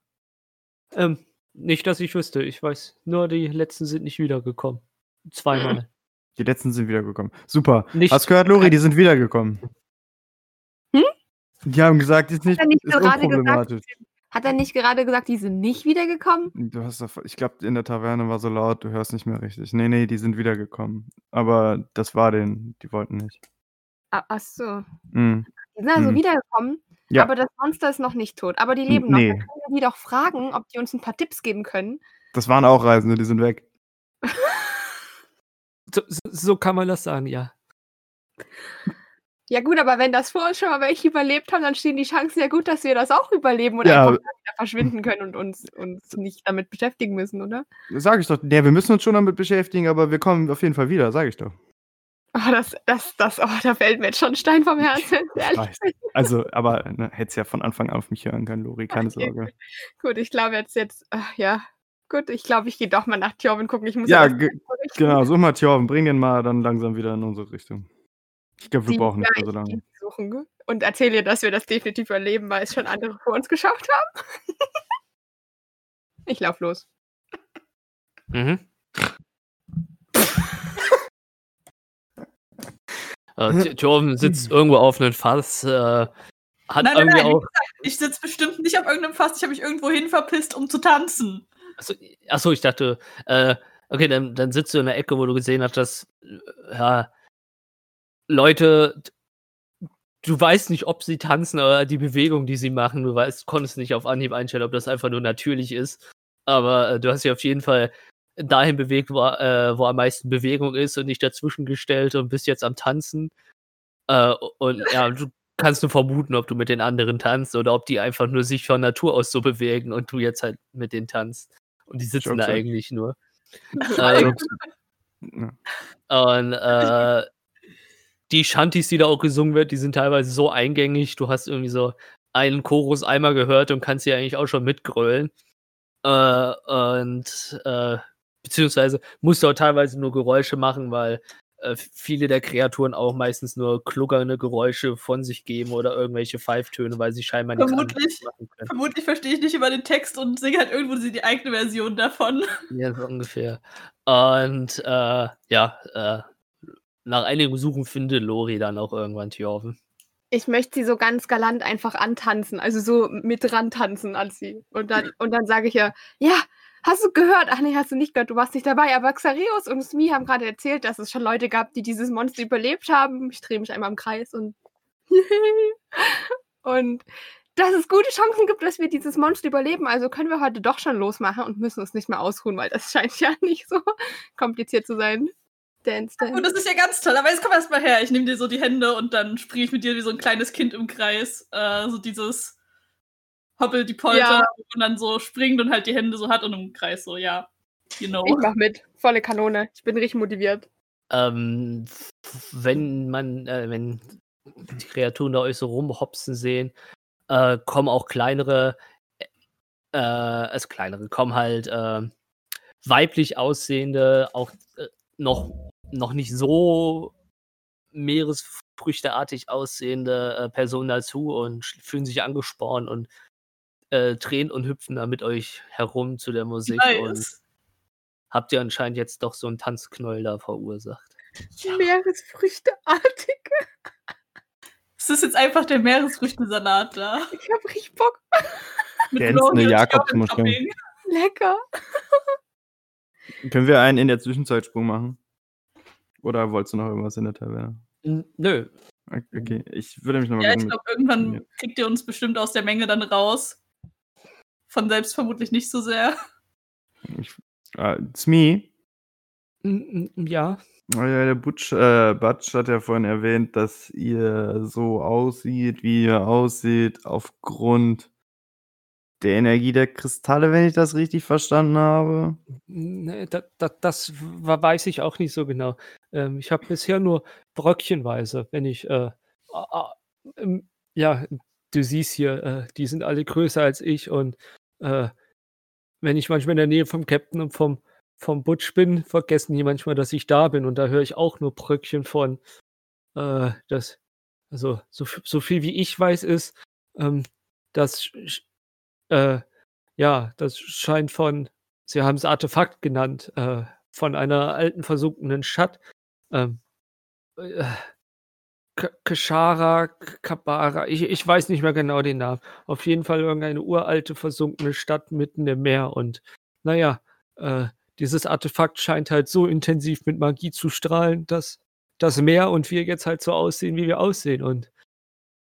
Ähm, nicht, dass ich wüsste. Ich weiß nur, die letzten sind nicht wiedergekommen. Zweimal. Die letzten sind wiedergekommen. Super. Nicht- Hast gehört, Lori, die sind wiedergekommen. Hm? Die haben gesagt, die ist nicht, nicht ist gerade gesagt, unproblematisch. Hat er nicht gerade gesagt, die sind nicht wiedergekommen? Du hast doch, ich glaube, in der Taverne war so laut, du hörst nicht mehr richtig. Nee, nee, die sind wiedergekommen. Aber das war den, die wollten nicht. Ah, ach so. Mhm. Die sind also Mhm. wiedergekommen, Ja. aber das Monster ist noch nicht tot. Aber die leben noch. nee. Dann können wir die doch fragen, ob die uns ein paar Tipps geben können. Das waren auch Reisende, die sind weg. So, kann man das sagen, ja. Ja gut, aber wenn das vor uns schon mal welche überlebt haben, dann stehen die Chancen ja gut, dass wir das auch überleben und Ja. einfach wieder verschwinden können und uns, uns nicht damit beschäftigen müssen, oder? Sag ich doch. Ja, wir müssen uns schon damit beschäftigen, aber wir kommen auf jeden Fall wieder, sag ich doch. Oh, das, das, das, oh, da fällt mir jetzt schon ein Stein vom Herzen. Ehrlich. Also, aber ne, hättest ja von Anfang an auf mich hören können, Lori, keine Okay, Sorge. Gut, ich glaube jetzt, jetzt, ach, ja. Gut, ich glaube, ich gehe doch mal nach Tjorven gucken. Ich muss Ja, ge-. Genau, such mal Tjorven, bring den mal dann langsam wieder in unsere Richtung. Ich glaube, wir Die- brauchen nicht mehr so ich lange. suchen und erzähle ihr, dass wir das definitiv überleben, weil es schon andere vor uns geschafft haben. ich lauf los. Mhm. äh, Jordan sitzt irgendwo auf einem Fass, äh, hat Nein, nein, nein, auch. ich sitze bestimmt nicht auf irgendeinem Fass, ich habe mich irgendwo hin verpisst, um zu tanzen. Achso, achso ich dachte, äh, okay, dann, dann sitzt du in der Ecke, wo du gesehen hast, dass äh, ja, Leute, du weißt nicht, ob sie tanzen oder die Bewegung, die sie machen, du weißt, konntest nicht auf Anhieb einstellen, ob das einfach nur natürlich ist. Aber äh, du hast dich auf jeden Fall dahin bewegt, wo, äh, wo am meisten Bewegung ist und nicht dazwischen gestellt und bist jetzt am Tanzen. Äh, und ja, du kannst nur vermuten, ob du mit den anderen tanzt oder ob die einfach nur sich von Natur aus so bewegen und du jetzt halt mit denen tanzt. Und die sitzen da eigentlich nur. äh, und äh, die Shanties, die da auch gesungen wird, die sind teilweise so eingängig. Du hast irgendwie so einen Chorus einmal gehört und kannst sie eigentlich auch schon mitgrölen. Äh, und äh, beziehungsweise musst du auch teilweise nur Geräusche machen, weil äh, viele der Kreaturen auch meistens nur kluckernde Geräusche von sich geben oder irgendwelche Pfeiftöne, weil sie scheinbar nichts Vermutlich, machen können. vermutlich verstehe ich nicht immer den Text und singe halt irgendwo die eigene Version davon. Ja, so ungefähr. Und äh, ja, äh, nach einigem Suchen findet Lori dann auch irgendwann Thjorven. Ich möchte sie so ganz galant einfach antanzen, also so mit rantanzen an sie. Und dann, und dann sage ich ihr, ja, hast du gehört? Ach nee, hast du nicht gehört, du warst nicht dabei. Aber Xareus und Smi haben gerade erzählt, dass es schon Leute gab, die dieses Monster überlebt haben. Ich drehe mich einmal im Kreis und und dass es gute Chancen gibt, dass wir dieses Monster überleben. Also können wir heute doch schon losmachen und müssen uns nicht mehr ausruhen, weil das scheint ja nicht so kompliziert zu sein. Dance, dance. Und das ist ja ganz toll. Aber jetzt komm erst mal her. Ich nehme dir so die Hände und dann spiele ich mit dir wie so ein kleines Kind im Kreis. Äh, so dieses Hoppel die Polter Ja. und dann so springt und halt die Hände so hat und im Kreis so, ja. You know. Ich mach mit. Volle Kanone. Ich bin richtig motiviert. Ähm, wenn man, äh, wenn die Kreaturen da euch so rumhopsen sehen, äh, kommen auch kleinere, äh, also kleinere, kommen halt äh, weiblich aussehende, auch äh, noch, noch nicht so meeresfrüchteartig aussehende äh, Personen dazu und fühlen sich angespornt und äh, drehen und hüpfen da mit euch herum zu der Musik und Nice. habt ihr anscheinend jetzt doch so einen Tanzknoll da verursacht. Meeresfrüchteartig. Es ist jetzt einfach der Meeresfrüchtesalat da. Ich hab richtig Bock. Mit Glänzende und Jakobsmuscheln. Lecker. Können wir einen in der Zwischenzeitsprung machen? Oder wolltest du noch irgendwas in der Taverne? Nö, Okay, ich würde mich nochmal Ja, ich glaube, irgendwann kriegt ihr uns bestimmt aus der Menge dann raus. Von selbst vermutlich nicht so sehr. Ich, äh, Smee, N- n- Ja, oh ja, der Butch, äh, Butch hat ja vorhin erwähnt, dass ihr so aussieht, wie ihr aussieht, aufgrund der Energie der Kristalle, wenn ich das richtig verstanden habe. nee, da, da, das weiß ich auch nicht so genau. Ähm, ich habe bisher nur bröckchenweise, wenn ich, äh, ähm, ja, du siehst hier, äh, die sind alle größer als ich und äh, wenn ich manchmal in der Nähe vom Captain und vom, vom Butch bin, vergessen die manchmal, dass ich da bin und da höre ich auch nur Bröckchen von. Äh, das, also so, so viel wie ich weiß ist, ähm, dass äh, ja, das scheint von, Sie haben es Artefakt genannt, äh, von einer alten versunkenen Stadt. Ähm, äh, K- Kashara, K- Kabara, ich, ich weiß nicht mehr genau den Namen. Auf jeden Fall irgendeine uralte versunkene Stadt mitten im Meer. Und naja, äh, dieses Artefakt scheint halt so intensiv mit Magie zu strahlen, dass das Meer und wir jetzt halt so aussehen, wie wir aussehen. Und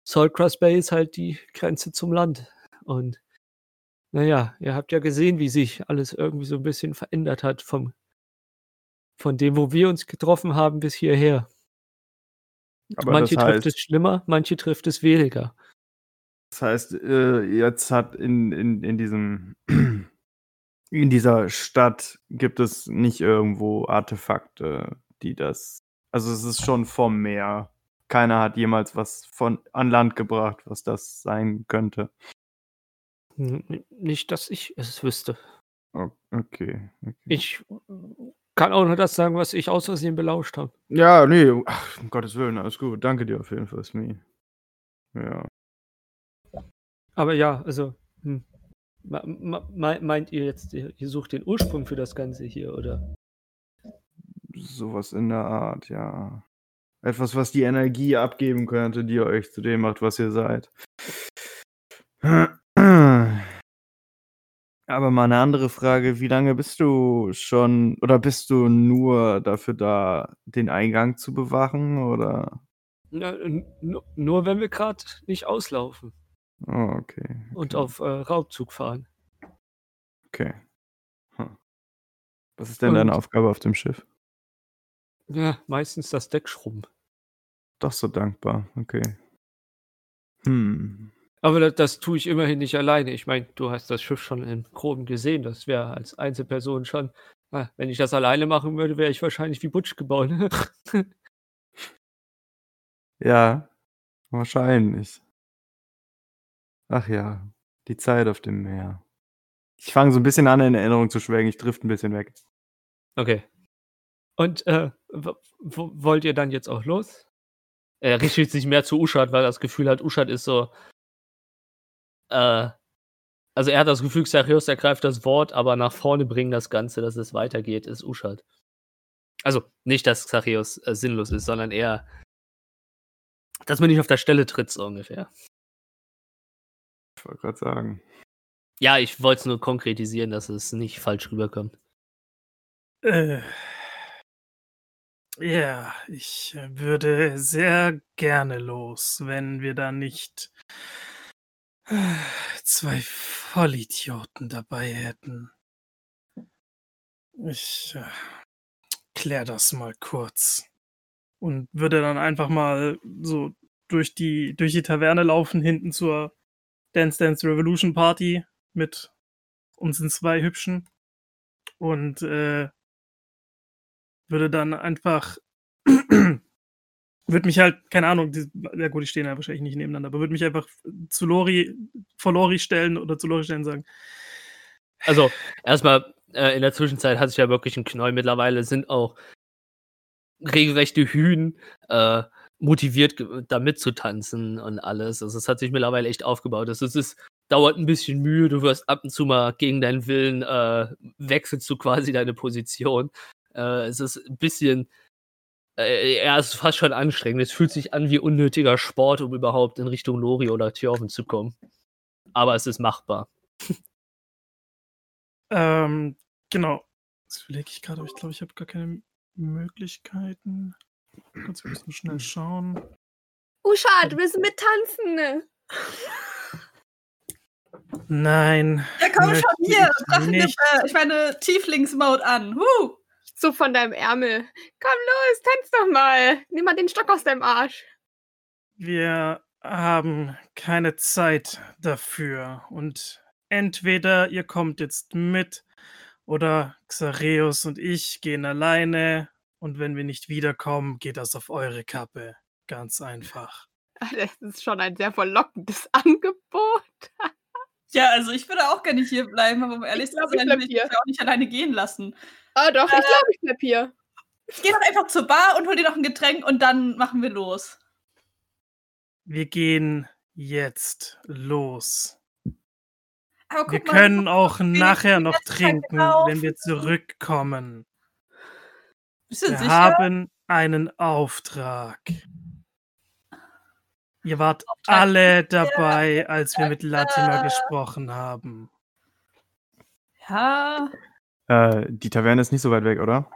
Saltcross Bay ist halt die Grenze zum Land. Und naja, ihr habt ja gesehen, wie sich alles irgendwie so ein bisschen verändert hat vom, von dem, wo wir uns getroffen haben, bis hierher. Aber manche das trifft heißt, es schlimmer, manche trifft es weniger. das heißt, äh, jetzt hat in, in, in diesem in dieser Stadt gibt es nicht irgendwo Artefakte, die das. Also es ist schon vom Meer. Keiner hat jemals was von an Land gebracht, was das sein könnte. Nicht, dass ich es wüsste. Okay. okay. Ich kann auch nur das sagen, was ich aus Versehen belauscht habe. Ja, nee, ach, um Gottes Willen, alles gut. Danke dir auf jeden Fall, Smee. Ja. Aber ja, also, hm. Meint ihr jetzt, ihr, ihr sucht den Ursprung für das Ganze hier, oder? Sowas in der Art, ja. Etwas, was die Energie abgeben könnte, die euch zu dem macht, was ihr seid. Aber mal eine andere Frage, wie lange bist du schon oder bist du nur dafür da, den Eingang zu bewachen oder? Na, nur wenn wir gerade nicht auslaufen Oh, okay. und okay, auf äh, Raubzug fahren. Okay. Hm. Was ist denn deine Und- Aufgabe auf dem Schiff? Ja, meistens das Deck schrubben. Doch so dankbar, okay. Hm. Aber das, das tue ich immerhin nicht alleine. Ich meine, du hast das Schiff schon im Groben gesehen. Das wäre als Einzelperson schon. Ah, wenn ich das alleine machen würde, wäre ich wahrscheinlich wie Butch gebaut. Ja, wahrscheinlich. Ach ja, die Zeit auf dem Meer. Ich fange so ein bisschen an, in Erinnerung zu schwelgen. Ich drift ein bisschen weg. Okay. Und äh, wollt ihr dann jetzt auch los? Er richtet sich mehr zu Uschat, weil er das Gefühl hat, Uschat ist so. Äh, also er hat das Gefühl, Xarios ergreift das Wort, aber nach vorne bringen das Ganze, dass es weitergeht, ist Uschat. Also nicht, dass Xarios äh, sinnlos ist, sondern eher, dass man nicht auf der Stelle tritt, so ungefähr. Ich wollte gerade sagen. Ja, ich wollte es nur konkretisieren, dass es nicht falsch rüberkommt. Äh, ja, ich äh, würde sehr gerne los, wenn wir da nicht zwei Vollidioten dabei hätten. Ich äh, klär das mal kurz und würde dann einfach mal so durch die durch die Taverne laufen hinten zur Dance Dance Revolution Party mit unseren zwei Hübschen und äh, würde dann einfach würde mich halt, keine Ahnung, die, ja gut, die stehen ja wahrscheinlich nicht nebeneinander, aber würde mich einfach zu Lori, vor Lori stellen oder zu Lori stellen sagen, Also, erstmal, äh, in der Zwischenzeit hat sich ja wirklich ein Knäuel. Mittlerweile sind auch regelrechte Hühn äh, motiviert, da mitzutanzen und alles. Also, es hat sich mittlerweile echt aufgebaut. Also, es ist, dauert ein bisschen Mühe. Du wirst ab und zu mal gegen deinen Willen, äh, wechselst du quasi deine Position. Äh, es ist ein bisschen, äh, ja, es ist fast schon anstrengend. Es fühlt sich an wie unnötiger Sport, um überhaupt in Richtung Lori oder Thjörven zu kommen. Aber es ist machbar. ähm, genau. Jetzt überlege ich gerade, aber ich glaube, ich habe gar keine Möglichkeiten. Kurz ein bisschen schnell schauen. Uschat, du willst mittanzen? Nein. Ja, komm schon hier. ich Drachen, äh, ich meine, Tieflings-Mode an. Huh. So von deinem Ärmel. Komm los, tanz doch mal. Nimm mal den Stock aus deinem Arsch. Wir haben keine Zeit dafür. Und entweder ihr kommt jetzt mit oder Xareus und ich gehen alleine. Und wenn wir nicht wiederkommen, geht das auf eure Kappe. Ganz einfach. Das ist schon ein sehr verlockendes Angebot. Ja, also ich würde auch gerne hier bleiben, aber um ehrlich Ich zu sein, will ich mich auch nicht alleine gehen lassen. Ah doch, ich Äh. glaube, ich bleib hier. Ich gehe doch einfach zur Bar und hol dir noch ein Getränk und dann machen wir los. Wir gehen jetzt los. Aber guck Wir mal, können auch nachher noch Zeit trinken, wenn wir zurückkommen. Bist du Wir sicher? haben einen Auftrag. Ihr wart Auftrag alle dabei, als wir mit Latimer gesprochen haben. Ja. Äh, die Taverne ist nicht so weit weg, oder?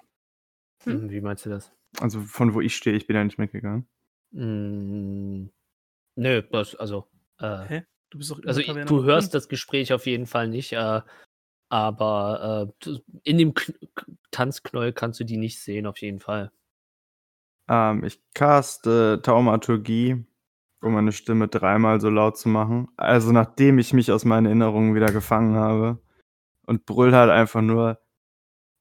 Hm? Hm, Wie meinst du das? Also von wo ich stehe, ich bin ja nicht mitgegangen. Mm, nö, das, also, äh, Hä? Du bist doch also du hörst das Gespräch auf jeden Fall nicht, äh, aber äh, in dem K- Tanzknäuel kannst du die nicht sehen, auf jeden Fall. Ähm, ich caste Taumaturgie, um meine Stimme dreimal so laut zu machen. Also nachdem ich mich aus meinen Erinnerungen wieder gefangen habe. Und brüll halt einfach nur,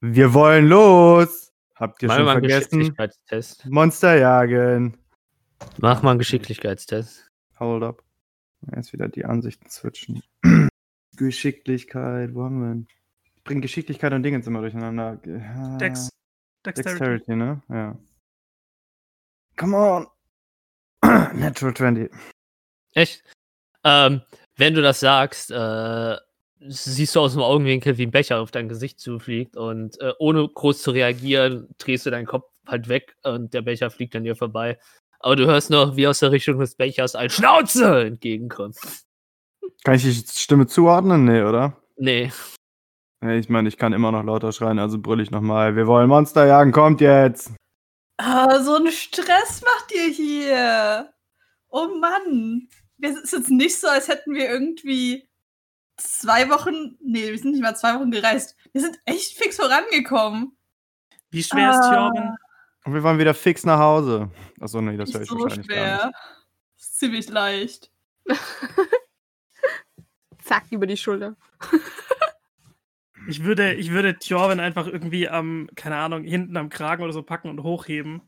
wir wollen los! Habt ihr Mach schon mal einen vergessen? Geschicklichkeitstest. Monster jagen. Mach mal einen Geschicklichkeitstest. Hold up. Jetzt wieder die Ansichten switchen. Geschicklichkeit, wo haben wir denn? Ich bringe Geschicklichkeit und Dingens immer durcheinander. Ah, Dex, Dexterity. Dexterity, ne? Ja. Come on! Natural 20. Echt? Ähm, wenn du das sagst, äh, siehst du aus dem Augenwinkel, wie ein Becher auf dein Gesicht zufliegt und äh, ohne groß zu reagieren, drehst du deinen Kopf halt weg und der Becher fliegt an dir vorbei. Aber du hörst noch, wie aus der Richtung des Bechers ein Schnauze entgegenkommt. Kann ich die Stimme zuordnen? Nee, oder? Nee. Nee, Ich meine, ich kann immer noch lauter schreien, also brüll ich nochmal. Wir wollen Monster jagen, kommt jetzt! Ah, so einen Stress macht ihr hier. Oh Mann. Es ist jetzt nicht so, als hätten wir irgendwie zwei Wochen. Nee, wir sind nicht mal zwei Wochen gereist. Wir sind echt fix vorangekommen. Wie schwer ist Ah. Jorben? Und wir wollen wieder fix nach Hause. Achso, nee, das höre Nicht ich so wahrscheinlich gar schwer. nicht. Ist ziemlich leicht. Zack, über die Schulter. Ich würde, ich würde Jorben einfach irgendwie am, keine Ahnung, hinten am Kragen oder so packen und hochheben.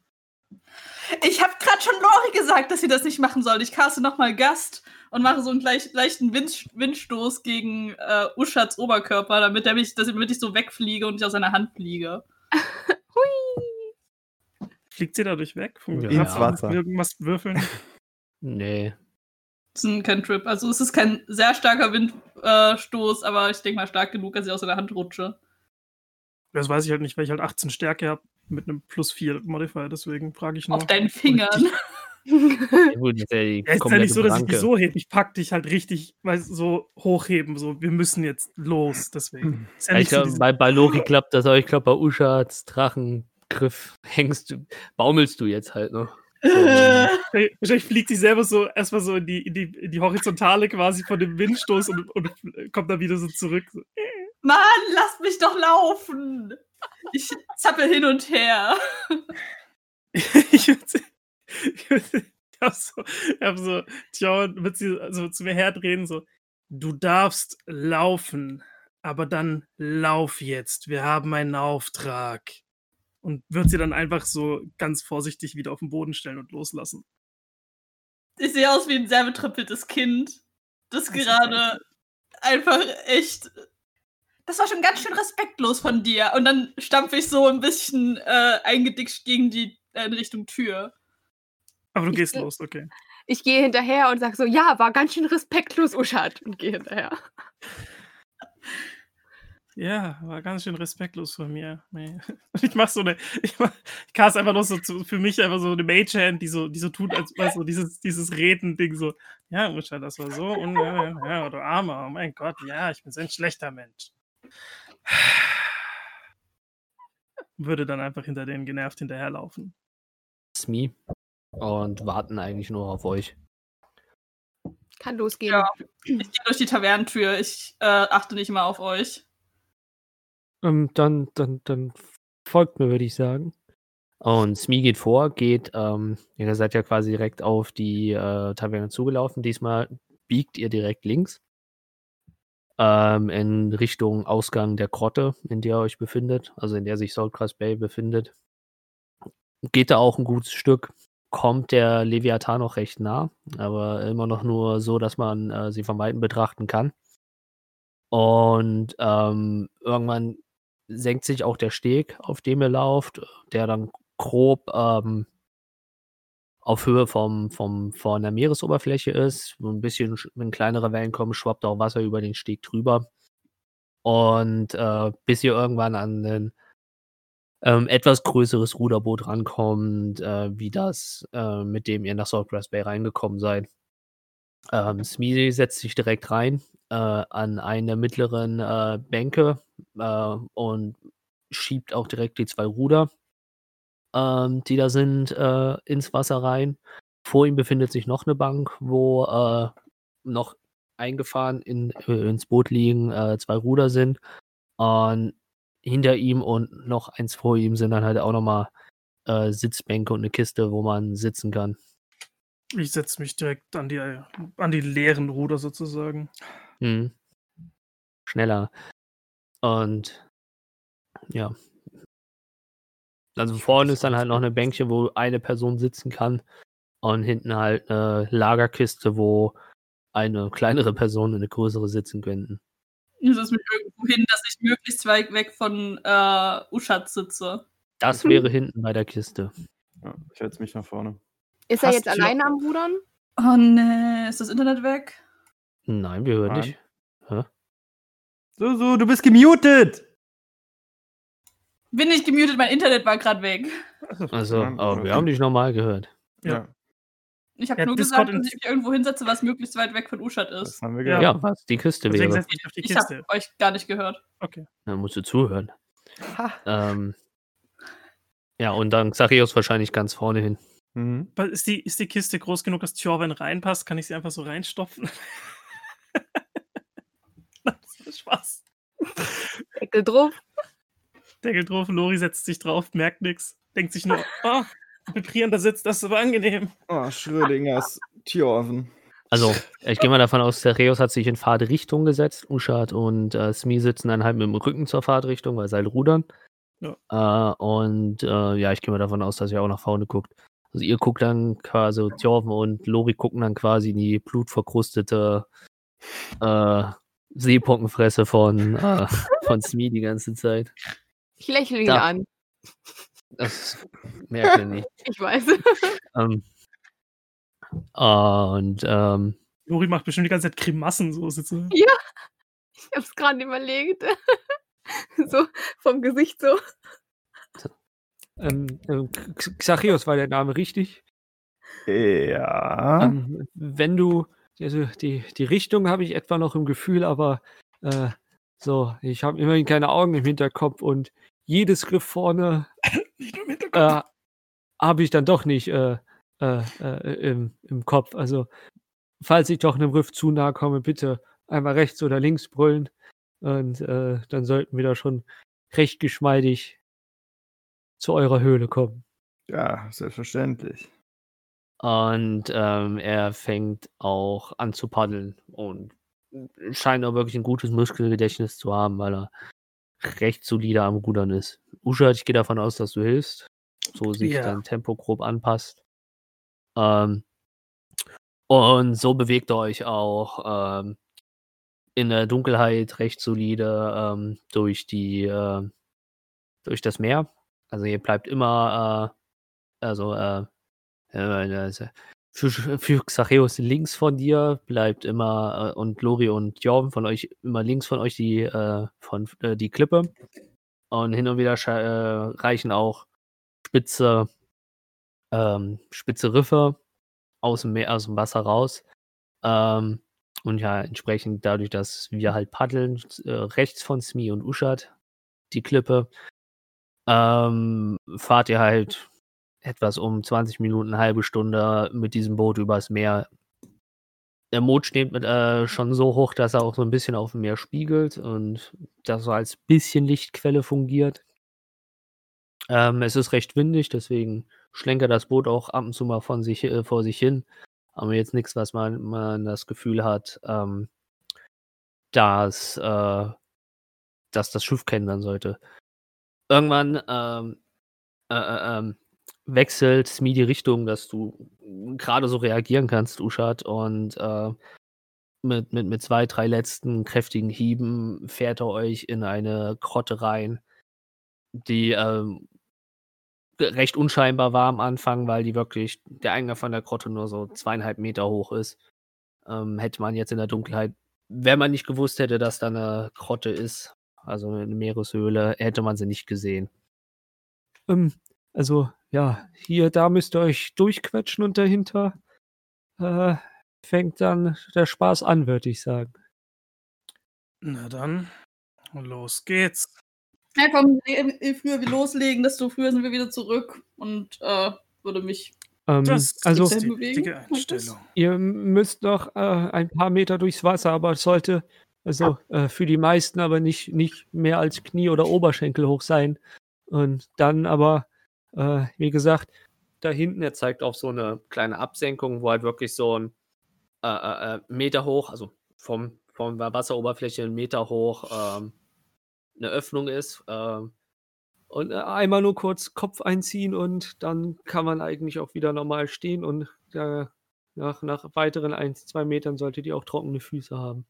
Ich habe gerade schon Lori gesagt, dass sie das nicht machen soll. Ich caste nochmal Gast und mache so einen gleich, leichten Wind, Windstoß gegen äh, Uschats Oberkörper, damit, er mich, damit ich so wegfliege und nicht aus seiner Hand fliege. Hui. Fliegt sie dadurch weg? Vom Ja. Ins Wasser. Irgendwas würfeln? Nee. Das ist ein Cantrip. Also es ist kein sehr starker Windstoß, äh, aber ich denke mal stark genug, dass ich aus seiner Hand rutsche. Das weiß ich halt nicht, weil ich halt 18 Stärke habe mit einem plus 4 Modifier, deswegen frage ich nur. Auf deinen Fingern. Ja, gut, ist ja ist ja nicht so, dass ich Blanke. dich so hebe. Ich pack dich halt richtig, weil so hochheben. So, wir müssen jetzt los. Deswegen. Ist ja Ja, ich so glaub, diese- bei, bei Lori klappt das, aber ich glaube, bei Uschats Drachengriff hängst du, baumelst du jetzt halt noch. So, Wahrscheinlich fliegt sich selber so erstmal so in die, in, die, in die Horizontale quasi von dem Windstoß und, und kommt dann wieder so zurück. So. Mann, lasst mich doch laufen! Ich zappel hin und her. ich würd- ich würd- ich hab so, ich hab so, Tjaun wird sie so zu mir herdrehen, so, du darfst laufen, aber dann lauf jetzt, wir haben einen Auftrag. Und wird sie dann einfach so ganz vorsichtig wieder auf den Boden stellen und loslassen. Ich sehe aus wie ein sehr betrüppeltes Kind, das Das gerade einfach echt. Das war schon ganz schön respektlos von dir. Und dann stampfe ich so ein bisschen äh, eingedickt gegen die äh, in Richtung Tür. Aber du Ich gehst geh- los, okay. Ich gehe hinterher und sag so, ja, war ganz schön respektlos, Uschat. Und gehe hinterher. Ja, war ganz schön respektlos von mir. Nee. Ich mach so eine, ich, mach, ich cast einfach noch so zu, für mich einfach so eine Mage-Hand, die so, die so tut, als weißt du, dieses, dieses Reden-Ding so, ja, Usha, das war so und ja, du Armer, oh mein Gott, ja, ich bin so ein schlechter Mensch. Würde dann einfach hinter denen genervt hinterherlaufen. Smee und warten eigentlich nur auf euch. Kann losgehen. Ja. Ich gehe durch die Tavernentür. Ich äh, achte nicht mal auf euch. Ähm, dann, dann, dann folgt mir, würde ich sagen. Und Smee geht vor, geht, ähm, ihr seid ja quasi direkt auf die äh, Taverne zugelaufen. Diesmal biegt ihr direkt links ähm, in Richtung Ausgang der Grotte, in der ihr euch befindet, also in der sich Saltgrass Bay befindet. Geht da auch ein gutes Stück, kommt der Leviathan noch recht nah, aber immer noch nur so, dass man äh, sie von Weitem betrachten kann. Und ähm, irgendwann senkt sich auch der Steg, auf dem ihr lauft, der dann grob ähm, auf Höhe vom, vom, von der Meeresoberfläche ist. Ein bisschen, sch- wenn kleinere Wellen kommen, schwappt auch Wasser über den Steg drüber. Und äh, bis ihr irgendwann an ein ähm, etwas größeres Ruderboot rankommt, äh, wie das, äh, mit dem ihr nach Saltgrass Bay reingekommen seid. Ähm, Smee setzt sich direkt rein äh, an eine mittleren äh, Bänke äh, und schiebt auch direkt die zwei Ruder, ähm, die da sind, äh, ins Wasser rein. Vor ihm befindet sich noch eine Bank, wo äh, noch eingefahren in, ins Boot liegen zwei Ruder sind. Und hinter ihm und noch eins vor ihm sind dann halt auch nochmal äh, Sitzbänke und eine Kiste, wo man sitzen kann. Ich setze mich direkt an die, an die leeren Ruder sozusagen. Mhm. Schneller. Und ja. Also vorne ist dann halt noch eine Bänkchen, wo eine Person sitzen kann. Und hinten halt eine Lagerkiste, wo eine kleinere Person und eine größere sitzen könnten. Ich setze mich irgendwo hin, dass ich möglichst weit weg von äh, Uschat sitze. Das wäre hinten bei der Kiste. Ja, ich setze mich nach vorne. Ist er Hast jetzt alleine am Rudern? Oh nee, ist das Internet weg? Nein, wir hören Nein. dich. So, so, du bist gemutet! Bin nicht gemutet, mein Internet war gerade weg. Also, aber wir haben dich normal gehört. Ja. Ich habe Ja, nur Discord gesagt, dass ich mich irgendwo hinsetze, was möglichst weit weg von Uschat Das ist. haben wir Ja. gehört. Ja, was die Kiste Deswegen wäre. ich mich auf die Ich Kiste. habe euch gar nicht gehört. Okay. Dann musst du zuhören. Ha. Ähm, ja, und dann Xarios wahrscheinlich ganz vorne hin. Mhm. Ist die, ist die Kiste groß genug, dass Tjorven reinpasst? Kann ich sie einfach so reinstopfen? das ist Spaß. Deckel drauf. Deckel drauf, Lori setzt sich drauf, merkt nichts, denkt sich nur, oh, vibrierender Sitz, das ist aber angenehm. Oh, Schrödingers Tierorven. Also, ich gehe mal davon aus, Xarios hat sich in Fahrtrichtung gesetzt. Uschat und äh, Smee sitzen dann halt mit dem Rücken zur Fahrtrichtung, weil sie halt rudern. Ja. Äh, und äh, ja, ich gehe mal davon aus, dass ihr auch nach vorne guckt. Also ihr guckt dann quasi, Thorven und Lori gucken dann quasi in die blutverkrustete äh, Seepockenfresse von, äh, von Smee die ganze Zeit. Ich lächle ihn Da. an. Das merkt ihr nicht. Ich weiß. Ähm, und ähm, Lori macht bestimmt die ganze Zeit Grimassen, so sitze. Ich hab's gerade überlegt. so vom Gesicht so. ähm, ähm, Xachios war der Name richtig. Ja. Ähm, wenn du, also die, die Richtung habe ich etwa noch im Gefühl, aber äh, so, ich habe immerhin keine Augen im Hinterkopf und jedes Griff vorne äh, habe ich dann doch nicht äh, äh, äh, im, im Kopf. Also, falls ich doch einem Riff zu nahe komme, bitte einmal rechts oder links brüllen. Und äh, dann sollten wir da schon recht geschmeidig zu eurer Höhle kommen. ja, selbstverständlich. Und ähm, er fängt auch an zu paddeln und scheint auch wirklich ein gutes Muskelgedächtnis zu haben, weil er recht solide am Rudern ist. Usha, ich gehe davon aus, dass du hilfst, so sich Ja. dein Tempo grob anpasst. Ähm, und so bewegt ihr euch auch ähm, in der Dunkelheit recht solide ähm, durch die äh, durch das Meer. Also ihr bleibt immer äh, also äh, äh, für, für Xacheus links von dir bleibt immer äh, und Lori und Jorven von euch immer links von euch die äh, von äh, die Klippe und hin und wieder äh, reichen auch spitze ähm, spitze Riffe aus dem Meer, aus dem Wasser raus. Ähm, und ja, entsprechend dadurch, dass wir halt paddeln, äh, rechts von Smi und Uschat, die Klippe, ähm, fahrt ihr halt etwas um 20 Minuten, eine halbe Stunde mit diesem Boot übers Meer. Der Mond steht mit, äh, schon so hoch, dass er auch so ein bisschen auf dem Meer spiegelt und das so als bisschen Lichtquelle fungiert. Ähm, es ist recht windig, deswegen schlenkert das Boot auch ab und zu mal von sich, äh, vor sich hin. Aber jetzt nichts, was man, man das Gefühl hat, ähm, dass, äh, dass das Schiff kennenlernen sollte. Irgendwann ähm, äh, äh, ähm, wechselt Smee die Richtung, dass du gerade so reagieren kannst, Uschat, und äh, mit, mit, mit zwei, drei letzten kräftigen Hieben fährt er euch in eine Grotte rein, die ähm, recht unscheinbar war am Anfang, weil die wirklich, der Eingang von der Grotte nur so zweieinhalb Meter hoch ist. Ähm, hätte man jetzt in der Dunkelheit, wenn man nicht gewusst hätte, dass da eine Grotte ist, also eine Meereshöhle, hätte man sie nicht gesehen. Ähm, also, ja, hier, da müsst ihr euch durchquetschen und dahinter äh, fängt dann der Spaß an, würde ich sagen. Na dann, los geht's. Ja, komm, je, früher wir loslegen, desto früher sind wir wieder zurück und äh, würde mich. Ähm, Das also, ist die bewegen, richtige. Einstellung. Ihr müsst noch äh, ein paar Meter durchs Wasser, aber es sollte also äh, für die meisten aber nicht, nicht mehr als Knie oder Oberschenkel hoch sein. Und dann aber, äh, wie gesagt, da hinten, er zeigt auf so eine kleine Absenkung, wo halt wirklich so ein äh, äh, äh, Meter hoch, also vom, vom Wasseroberfläche einen Meter hoch ähm, eine Öffnung ist. ähm, und äh, einmal nur kurz Kopf einziehen und dann kann man eigentlich auch wieder normal stehen und äh, nach, nach weiteren 1, 2 Metern solltet ihr auch trockene Füße haben.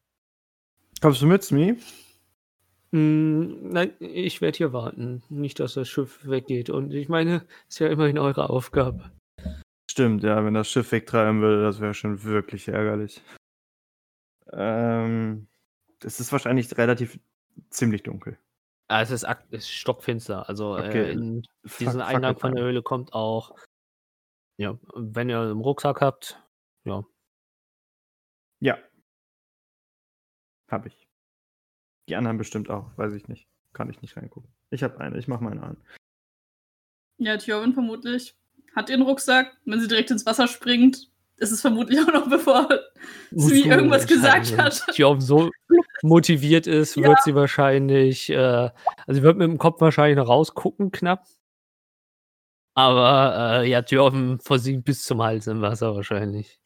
Kommst du mit, Smee? Mm, nein, ich werde hier warten. Nicht, dass das Schiff weggeht. Und ich meine, ist ja immerhin eure Aufgabe. Stimmt, ja, wenn das Schiff wegtreiben würde, das wäre schon wirklich ärgerlich. Ähm, es ist wahrscheinlich relativ ziemlich dunkel. Ah, es ist, es ist stockfinster. Also Okay, äh, in Fuck- diesen fuck Eingang von der. Höhle kommt auch, ja, wenn ihr einen Rucksack habt, ja, Ja. Hab ich. Die anderen bestimmt auch, weiß ich nicht. Kann ich nicht reingucken. Ich habe eine, ich mach meine an. Ja, Tjorvin vermutlich hat ihren Rucksack. Wenn sie direkt ins Wasser springt, ist es vermutlich auch noch bevor Svi du irgendwas gesagt entscheiden. hat. Wenn Tjov so motiviert ist, Ja. wird sie wahrscheinlich, äh, also sie wird mit dem Kopf wahrscheinlich noch rausgucken, knapp. Aber äh, ja, Tjov versinkt bis zum Hals im Wasser wahrscheinlich.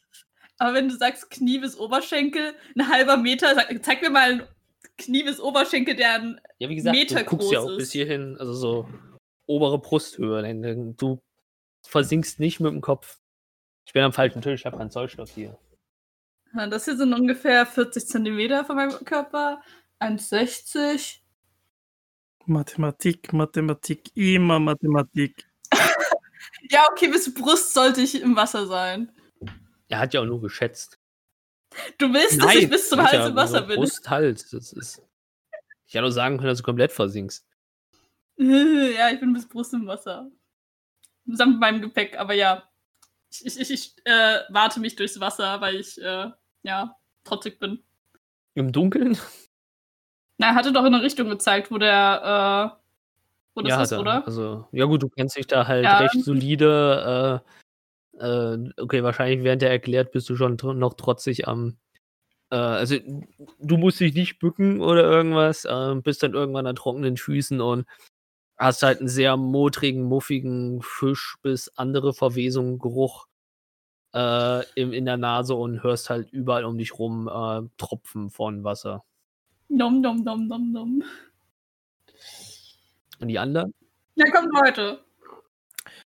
Aber wenn du sagst Knie bis Oberschenkel, ein halber Meter, sag, zeig mir mal ein Knie bis Oberschenkel, der ein Ja, wie gesagt, Meter du guckst ja groß auch ist. bis hierhin, also so obere Brusthöhe. denn- denn Du versinkst nicht mit dem Kopf. Ich bin am falschen Tisch, ich habe keinen Zollstock hier. Ja, Das hier sind ungefähr 40 Zentimeter von meinem Körper. 1,60. Mathematik, Mathematik, immer Mathematik. Ja, okay, bis Brust sollte ich im Wasser sein. Er hat ja auch nur geschätzt. Du willst, dass ich bis zum Hals im Wasser nur bin. Brust, Hals. Das ist. Ich hätte auch sagen können, dass du komplett versinkst. Ja, ich bin bis Brust im Wasser. Samt meinem Gepäck, aber ja. Ich, ich, ich, äh, warte mich durchs Wasser, weil ich, äh, ja, trotzig bin. Im Dunkeln? Na, er hatte doch in eine Richtung gezeigt, wo der, äh, wo das ja, ist, er. oder? Also, ja gut, du kennst dich da halt Ja. recht solide. Äh, okay, wahrscheinlich während er erklärt, bist du schon tr noch trotzig am. Äh, also, du musst dich nicht bücken oder irgendwas, äh, bist dann irgendwann an trockenen Füßen und hast halt einen sehr modrigen, muffigen Fisch bis andere Verwesungen Geruch äh, im, in der Nase und hörst halt überall um dich rum äh, Tropfen von Wasser. Nom, nom, nom, nom, nom. Und die anderen? Ja, kommt Leute.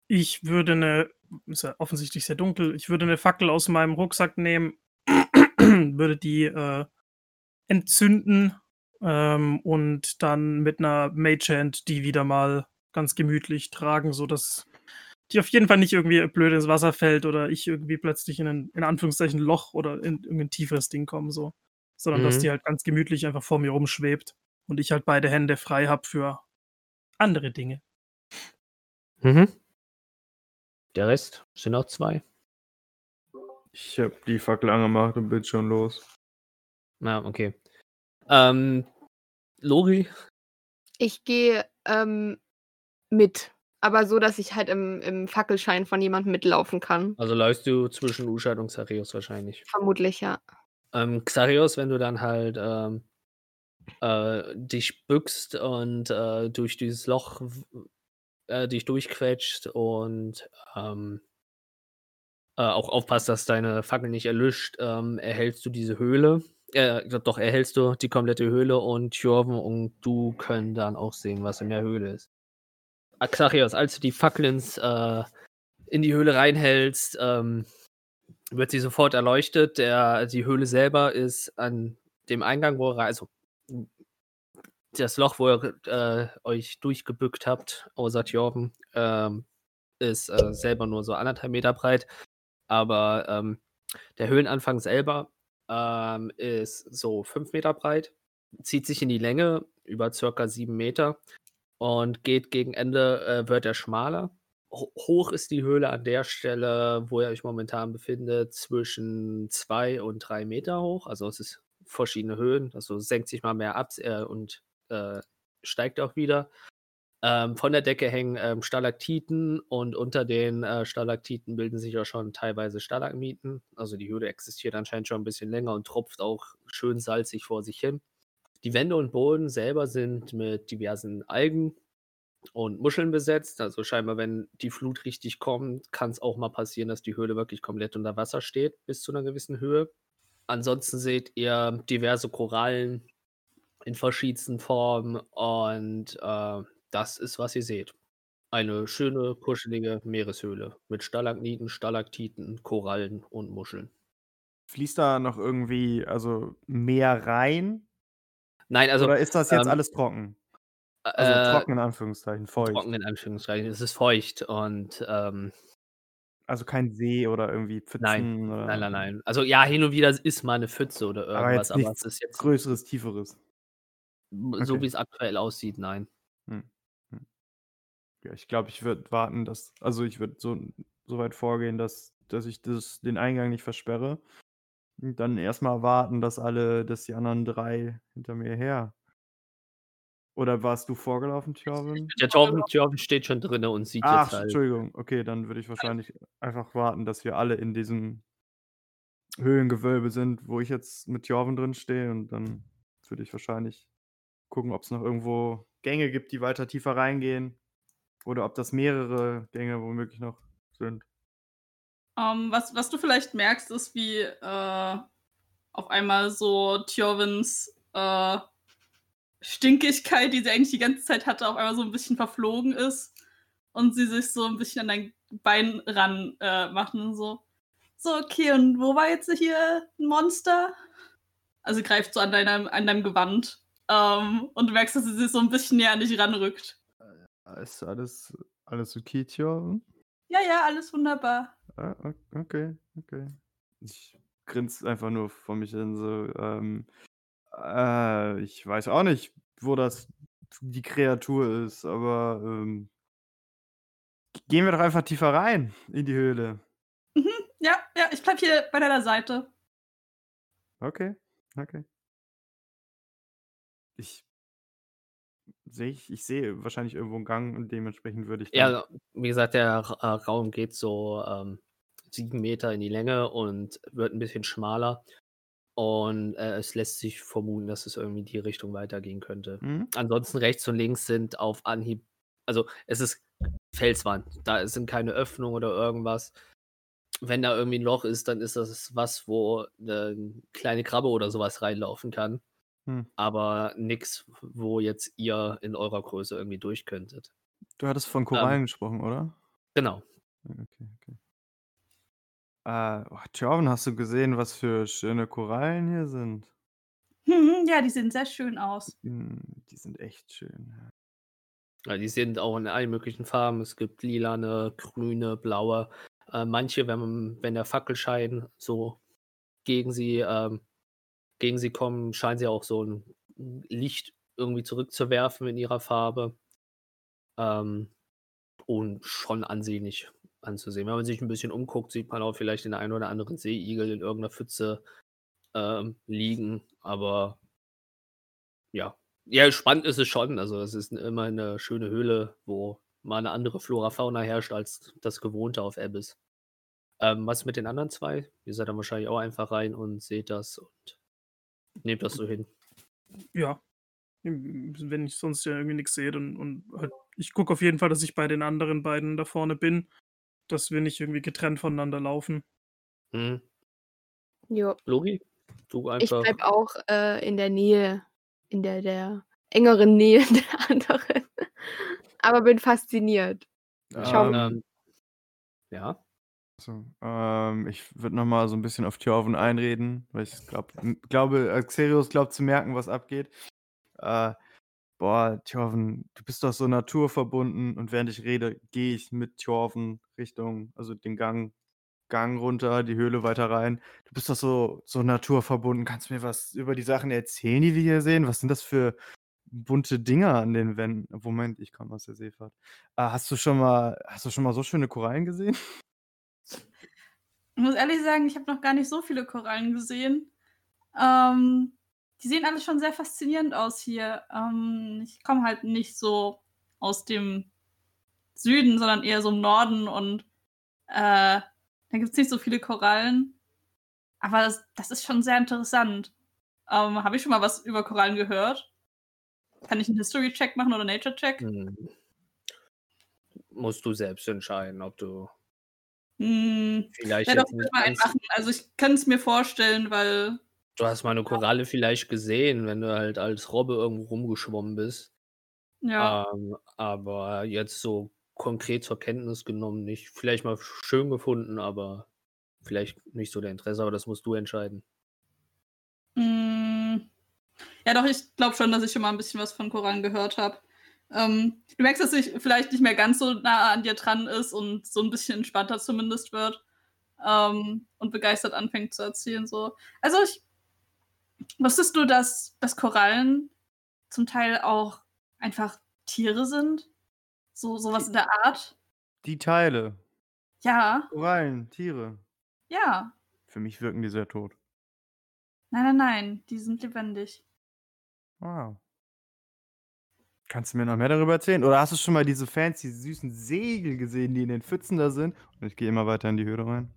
Ich würde eine, ist ja offensichtlich sehr dunkel, ich würde eine Fackel aus meinem Rucksack nehmen, würde die äh, entzünden ähm, und dann mit einer Mage Hand die wieder mal ganz gemütlich tragen, sodass die auf jeden Fall nicht irgendwie blöd ins Wasser fällt oder ich irgendwie plötzlich in ein, in Anführungszeichen, Loch oder in irgendein tieferes Ding komme, so. Sondern dass Mhm. die halt ganz gemütlich einfach vor mir rumschwebt und ich halt beide Hände frei habe für andere Dinge. Mhm. Der Rest sind auch zwei. Ich habe die Fackel angemacht und bin schon los. Na, okay. Ähm, Lori, Ich gehe ähm, mit. Aber so, dass ich halt im, im Fackelschein von jemandem mitlaufen kann. also läufst du zwischen Uschad und Xarios wahrscheinlich. Vermutlich, ja. Ähm, Xarios, wenn du dann halt ähm, äh, dich bückst und äh, durch dieses Loch äh, dich durchquetscht und ähm, äh, auch aufpasst, dass deine Fackel nicht erlischt, ähm, erhältst du diese Höhle. Äh, doch, erhältst du die komplette Höhle und Tjorven und du können dann auch sehen, was in der Höhle ist. Xarios, als du die Fackel ins, äh, in die Höhle reinhältst, ähm, wird sie sofort erleuchtet. Der, die Höhle selber ist an dem Eingang, wo rein- also das Loch, wo ihr äh, euch durchgebückt habt, außer Tjorven, ähm, ist äh, selber nur so anderthalb Meter breit. Aber ähm, der Höhlenanfang selber ähm, ist so fünf Meter breit, zieht sich in die Länge über circa sieben Meter und geht gegen Ende, äh, wird er schmaler. Ho hoch ist die Höhle an der Stelle, wo ihr euch momentan befindet, zwischen zwei und drei Meter hoch. Also es ist verschiedene Höhen, also senkt sich mal mehr ab äh, und äh, steigt auch wieder. Ähm, von der Decke hängen ähm, Stalaktiten und unter den äh, Stalaktiten bilden sich auch schon teilweise Stalagmiten. Also die Höhle existiert anscheinend schon ein bisschen länger und tropft auch schön salzig vor sich hin. Die Wände und Boden selber sind mit diversen Algen und Muscheln besetzt. Also scheinbar, wenn die Flut richtig kommt, kann es auch mal passieren, dass die Höhle wirklich komplett unter Wasser steht, bis zu einer gewissen Höhe. Ansonsten seht ihr diverse Korallen in verschiedensten Formen und äh, das ist, was ihr seht. Eine schöne, kuschelige Meereshöhle mit Stalagniten, Stalaktiten, Korallen und Muscheln. Fließt da noch irgendwie, also mehr rein? Nein, also Oder ist das jetzt ähm, alles trocken? Also äh, trocken in Anführungszeichen, feucht. trocken in Anführungszeichen. Es ist feucht und ähm, Also kein See oder irgendwie Pfützen nein, oder nein, nein, nein. Also ja, hin und wieder ist mal eine Pfütze oder Aber irgendwas, jetzt aber, nichts es ist jetzt Größeres, Tieferes. So okay. wie es aktuell aussieht, nein. Hm. Hm. Ja, ich glaube, ich würde warten, dass, also ich würde so, so weit vorgehen, dass, dass ich das, den Eingang nicht versperre. Und dann erstmal warten, dass alle, dass die anderen drei hinter mir her. Oder warst du vorgelaufen, Tjorvin? Der Torben steht schon drinne und sieht Ach, jetzt halt. Entschuldigung. Okay, dann würde ich wahrscheinlich einfach warten, dass wir alle in diesem Höhlengewölbe sind, wo ich jetzt mit Jorven drin stehe. Und dann würde ich wahrscheinlich gucken, ob es noch irgendwo Gänge gibt, die weiter tiefer reingehen. Oder ob das mehrere Gänge womöglich noch sind. Ähm, was, was du vielleicht merkst, ist, wie äh, auf einmal so Tjorvins äh, Stinkigkeit, die sie eigentlich die ganze Zeit hatte, auf einmal so ein bisschen verflogen ist. und sie sich so ein bisschen an dein Bein ran äh, machen so. So, okay, und wo war jetzt hier ein Monster? Also greift so an deinem, an deinem Gewand. Ähm, und du merkst, dass sie sich so ein bisschen näher an dich ranrückt. Ist alles, alles okay, Tja? Ja, ja, alles wunderbar. Ah, okay, okay. Ich grinse einfach nur vor mich hin, so, ähm, äh, ich weiß auch nicht, wo das die Kreatur ist, aber ähm, gehen wir doch einfach tiefer rein in die Höhle. Mhm, ja, ja, ich bleib hier bei deiner Seite. Okay, okay. Ich sehe ich, ich sehe wahrscheinlich irgendwo einen Gang und dementsprechend würde ich. Ja, wie gesagt, der äh, Raum geht so ähm, sieben Meter in die Länge und wird ein bisschen schmaler. Und äh, es lässt sich vermuten, dass es irgendwie die Richtung weitergehen könnte. Mhm. Ansonsten rechts und links sind auf Anhieb, also es ist Felswand, da sind keine Öffnungen oder irgendwas. Wenn da irgendwie ein Loch ist, dann ist das was, wo eine kleine Krabbe oder sowas reinlaufen kann. Hm. Aber nichts, wo jetzt ihr in eurer Größe irgendwie durch könntet. Du hattest von Korallen gesprochen, oder? Genau. Okay, okay. Äh, oh, Jordan, hast du gesehen, was für schöne Korallen hier sind? Ja, die sehen sehr schön aus. Die sind echt schön. ja. Ja, die sind auch in allen möglichen Farben. Es gibt lilane, grüne, blaue. Äh, manche, wenn, man, wenn der Fackelschein so gegen sie, ähm, gegen sie kommen, scheinen sie auch so ein Licht irgendwie zurückzuwerfen in ihrer Farbe. Ähm, und schon ansehnlich anzusehen. Wenn man sich ein bisschen umguckt, sieht man auch vielleicht den einen oder anderen Seeigel in irgendeiner Pfütze ähm, liegen. Aber ja, ja, spannend ist es schon. Also es ist immer eine schöne Höhle, wo mal eine andere Flora-Fauna herrscht als das Gewohnte auf Abyss. Ähm, was mit den anderen zwei? Ihr seid dann wahrscheinlich auch einfach rein und seht das und nehmt das so hin. Ja. Wenn ich sonst ja irgendwie nichts sehe, dann und halt, ich gucke auf jeden Fall, dass ich bei den anderen beiden da vorne bin, dass wir nicht irgendwie getrennt voneinander laufen. Hm. Jo. Logi? Du Ich einfach. bleib auch äh, in der Nähe, in der, der engeren Nähe der anderen. Aber bin fasziniert. Schau. Ähm, ja. So, ähm, ich würde noch mal so ein bisschen auf Thjorven einreden, weil ich glaub, m- glaube, äh, Xerios glaubt zu merken, was abgeht. Äh, boah, Thjorven, du bist doch so naturverbunden und während ich rede, gehe ich mit Thjorven Richtung, also den Gang, Gang runter, die Höhle weiter rein. Du bist doch so, so naturverbunden. Kannst du mir was über die Sachen erzählen, die wir hier sehen? Was sind das für bunte Dinger an den Wänden? Moment, ich komme aus der Seefahrt. Äh, hast du schon mal, hast du schon mal so schöne Korallen gesehen? Ich muss ehrlich sagen, ich habe noch gar nicht so viele Korallen gesehen. Ähm, die sehen alle schon sehr faszinierend aus hier. Ähm, ich komme halt nicht so aus dem Süden, sondern eher so im Norden und äh, da gibt es nicht so viele Korallen. Aber das, das ist schon sehr interessant. Ähm, habe ich schon mal was über Korallen gehört? Kann ich einen History-Check machen oder Nature-Check? Hm. Musst du selbst entscheiden, ob du Hm, vielleicht ja, doch, nicht mal machen. Also ich kann es mir vorstellen, weil Du hast mal eine Koralle vielleicht gesehen, wenn du halt als Robbe irgendwo rumgeschwommen bist. ja. Ähm, aber jetzt so konkret zur Kenntnis genommen nicht. Vielleicht mal schön gefunden, aber vielleicht nicht so der Interesse, aber das musst du entscheiden. Mm, Ja, doch, ich glaube schon, dass ich schon mal ein bisschen was von Korallen gehört habe. Ähm, du merkst, dass ich vielleicht nicht mehr ganz so nah an dir dran ist und so ein bisschen entspannter zumindest wird ähm, und begeistert anfängt zu erzählen. So. Also ich wusstest du, dass, dass Korallen zum Teil auch einfach Tiere sind? So sowas in der Art? Die Teile. Ja, Korallen, Tiere. ja. Für mich wirken die sehr tot. Nein, nein, nein, die sind lebendig. Wow. Kannst du mir noch mehr darüber erzählen? Oder hast du schon mal diese fancy, süßen Segel gesehen, die in den Pfützen da sind? Und ich gehe immer weiter in die Höhle rein.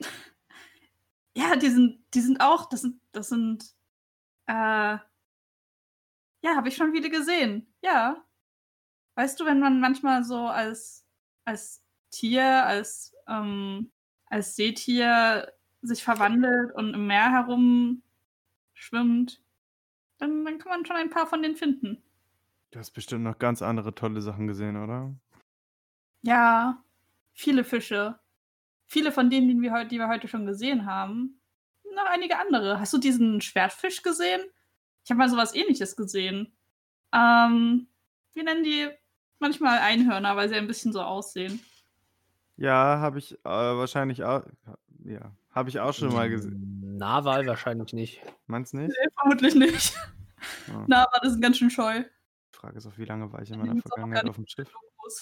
Ja, die sind, die sind auch, das sind, das sind, äh, ja, habe ich schon viele gesehen. Ja. Weißt du, wenn man manchmal so als, als Tier, als, ähm, als Seetier sich verwandelt und im Meer herumschwimmt, dann, dann kann man schon ein paar von denen finden. Du hast bestimmt noch ganz andere tolle Sachen gesehen, oder? Ja, viele Fische. Viele von denen, die wir, heute, die wir heute schon gesehen haben. Noch einige andere. Hast du diesen Schwertfisch gesehen? Ich habe mal sowas ähnliches gesehen. Ähm, wir nennen die manchmal Einhörner, weil sie ein bisschen so aussehen. Ja, habe ich äh, wahrscheinlich auch. Ja, habe ich auch schon mal gesehen. Narwal wahrscheinlich nicht. Meinst du nicht? Nee, vermutlich nicht. Ja. Na, aber das ist ganz schön scheu. Die Frage ist auch, wie lange war ich in Die meiner Vergangenheit auf dem Schiff?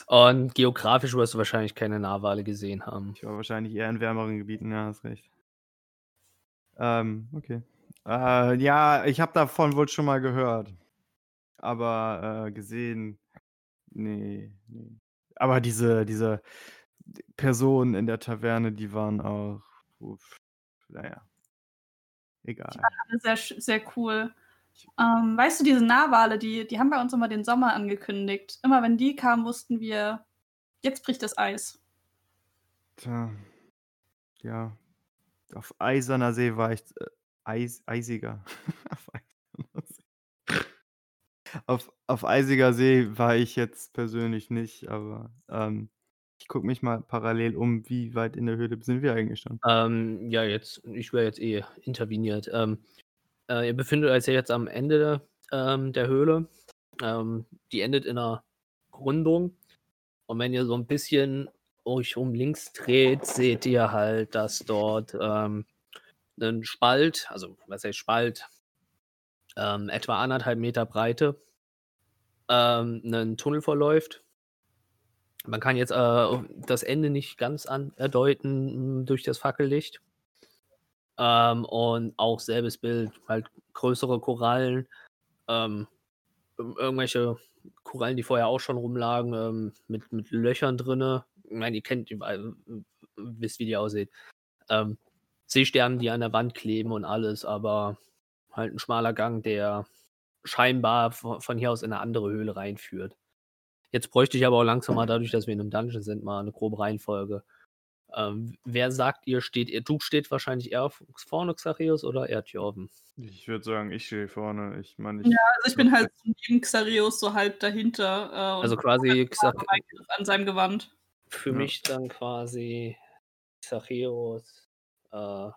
Und geografisch wirst du wahrscheinlich keine Narwale gesehen haben. Ich war wahrscheinlich eher in wärmeren Gebieten, ja, hast recht. Ähm, okay. Äh, ja, ich habe davon wohl schon mal gehört. Aber äh, gesehen, nee, nee. Aber diese, diese Personen in der Taverne, die waren auch, uff, naja, egal. Alle Sehr, sehr cool. Ähm, weißt du, diese Narwale, die, die haben bei uns immer den Sommer angekündigt. Immer wenn die kamen, wussten wir, jetzt bricht das Eis. Tja, ja, auf eiserner See war ich, äh, eis, eisiger. auf, eiserner See. Auf, auf eisiger See war ich jetzt persönlich nicht, aber ähm, ich gucke mich mal parallel um, wie weit in der Höhle sind wir eigentlich schon. Ähm, ja, jetzt, ich wäre jetzt eh interveniert. Ähm, äh, ihr befindet euch jetzt am Ende ähm, der Höhle. Ähm, die endet in einer Rundung. Und wenn ihr so ein bisschen euch um links dreht, seht ihr halt, dass dort ähm, ein Spalt, also was heißt Spalt, ähm, etwa anderthalb Meter Breite, ähm, einen Tunnel verläuft. Man kann jetzt äh, das Ende nicht ganz an erdeuten mh, durch das Fackellicht. Ähm, und auch selbes Bild, halt größere Korallen, ähm, ir- irgendwelche Korallen, die vorher auch schon rumlagen, ähm, mit, mit Löchern drinne. Ich meine, ihr kennt, ihr wisst, wie die aussehen. Ähm, Seesterne, die an der Wand kleben und alles, aber halt ein schmaler Gang, der scheinbar von hier aus in eine andere Höhle reinführt. Jetzt bräuchte ich aber auch langsam mal, dadurch, dass wir in einem Dungeon sind, mal eine grobe Reihenfolge. Ähm, wer sagt ihr, steht ihr? Du steht wahrscheinlich eher vorne, Xareus, oder eher Thjorven? Ich würde sagen, ich stehe vorne. Ich meine, ich, Ja, Also ich bin halt so neben Xarios so halb dahinter. Äh, Also und quasi Xa Eingriff an seinem Gewand. für Ja. mich dann quasi Xareus, äh,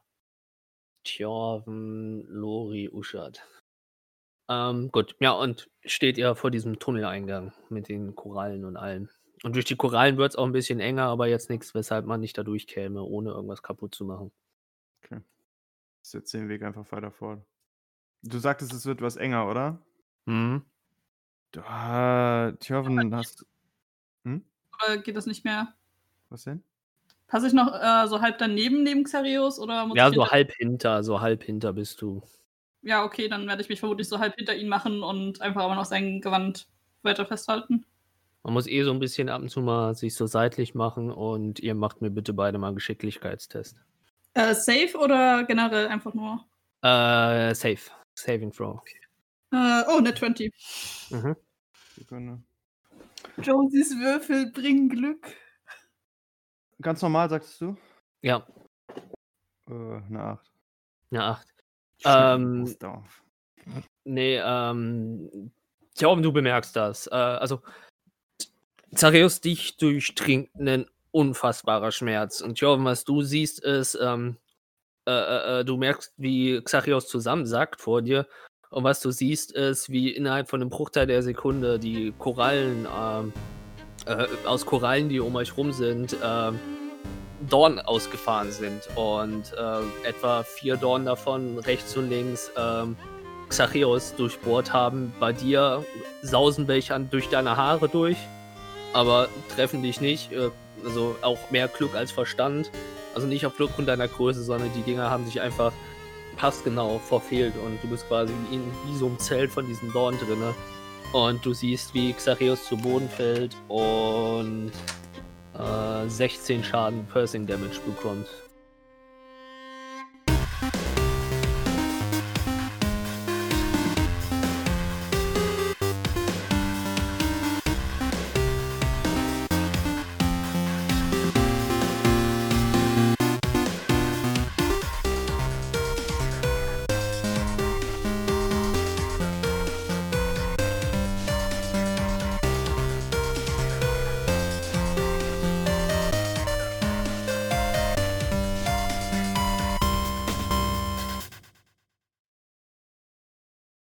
Thjorven, Lori, Uschat. Ähm, gut, ja, und steht ihr vor diesem Tunneleingang mit den Korallen und allem. Und durch die Korallen wird es auch ein bisschen enger, aber jetzt nichts, weshalb man nicht da durchkäme, ohne irgendwas kaputt zu machen. ist jetzt den Weg einfach weiter fort. Du sagtest, es wird was enger, oder? Mhm. Du, äh, Tjörven, hast. Hm? Oder geht das nicht mehr? Was denn? Passe ich noch äh, so halb daneben neben Xarios oder muss Ja, ich so hinter- halb hinter, so halb hinter bist du. Ja, okay, dann werde ich mich vermutlich so halb hinter ihn machen und einfach aber noch sein Gewand weiter festhalten. Man muss eh so ein bisschen ab und zu mal sich so seitlich machen und ihr macht mir bitte beide mal einen Geschicklichkeitstest. Äh, safe oder generell einfach nur? Äh, safe. Saving Throw. Äh, oh, net 20. Mhm. Sekunde. Josies Würfel bringen Glück. Ganz normal, sagtest du? Ja, Äh, eine 8. eine 8. Schön, Ähm. Nee, ähm. Tja, du bemerkst das. Äh, also, Zareus, dich durchdringt ein unfassbarer Schmerz. Und Jorven, was du siehst, ist, ähm, äh, äh, äh, du merkst, wie Xachios zusammensackt vor dir. Und was du siehst, ist, wie innerhalb von einem Bruchteil der Sekunde die Korallen, ähm, äh, aus Korallen, die um euch rum sind, ähm, Dorn ausgefahren sind. Und äh, etwa vier Dorn davon rechts und links ähm, Xacheos durchbohrt haben. Bei dir sausen welche an, durch deine Haare durch, aber treffen dich nicht. Äh, also auch mehr Glück als Verstand. Also nicht aufgrund deiner Größe, sondern die Dinger haben sich einfach passgenau verfehlt und du bist quasi in wie so einem Zelt von diesen Dorn drinne. Und du siehst, wie Xacheos zu Boden fällt und äh, 16 Schaden Pursing Damage bekommt.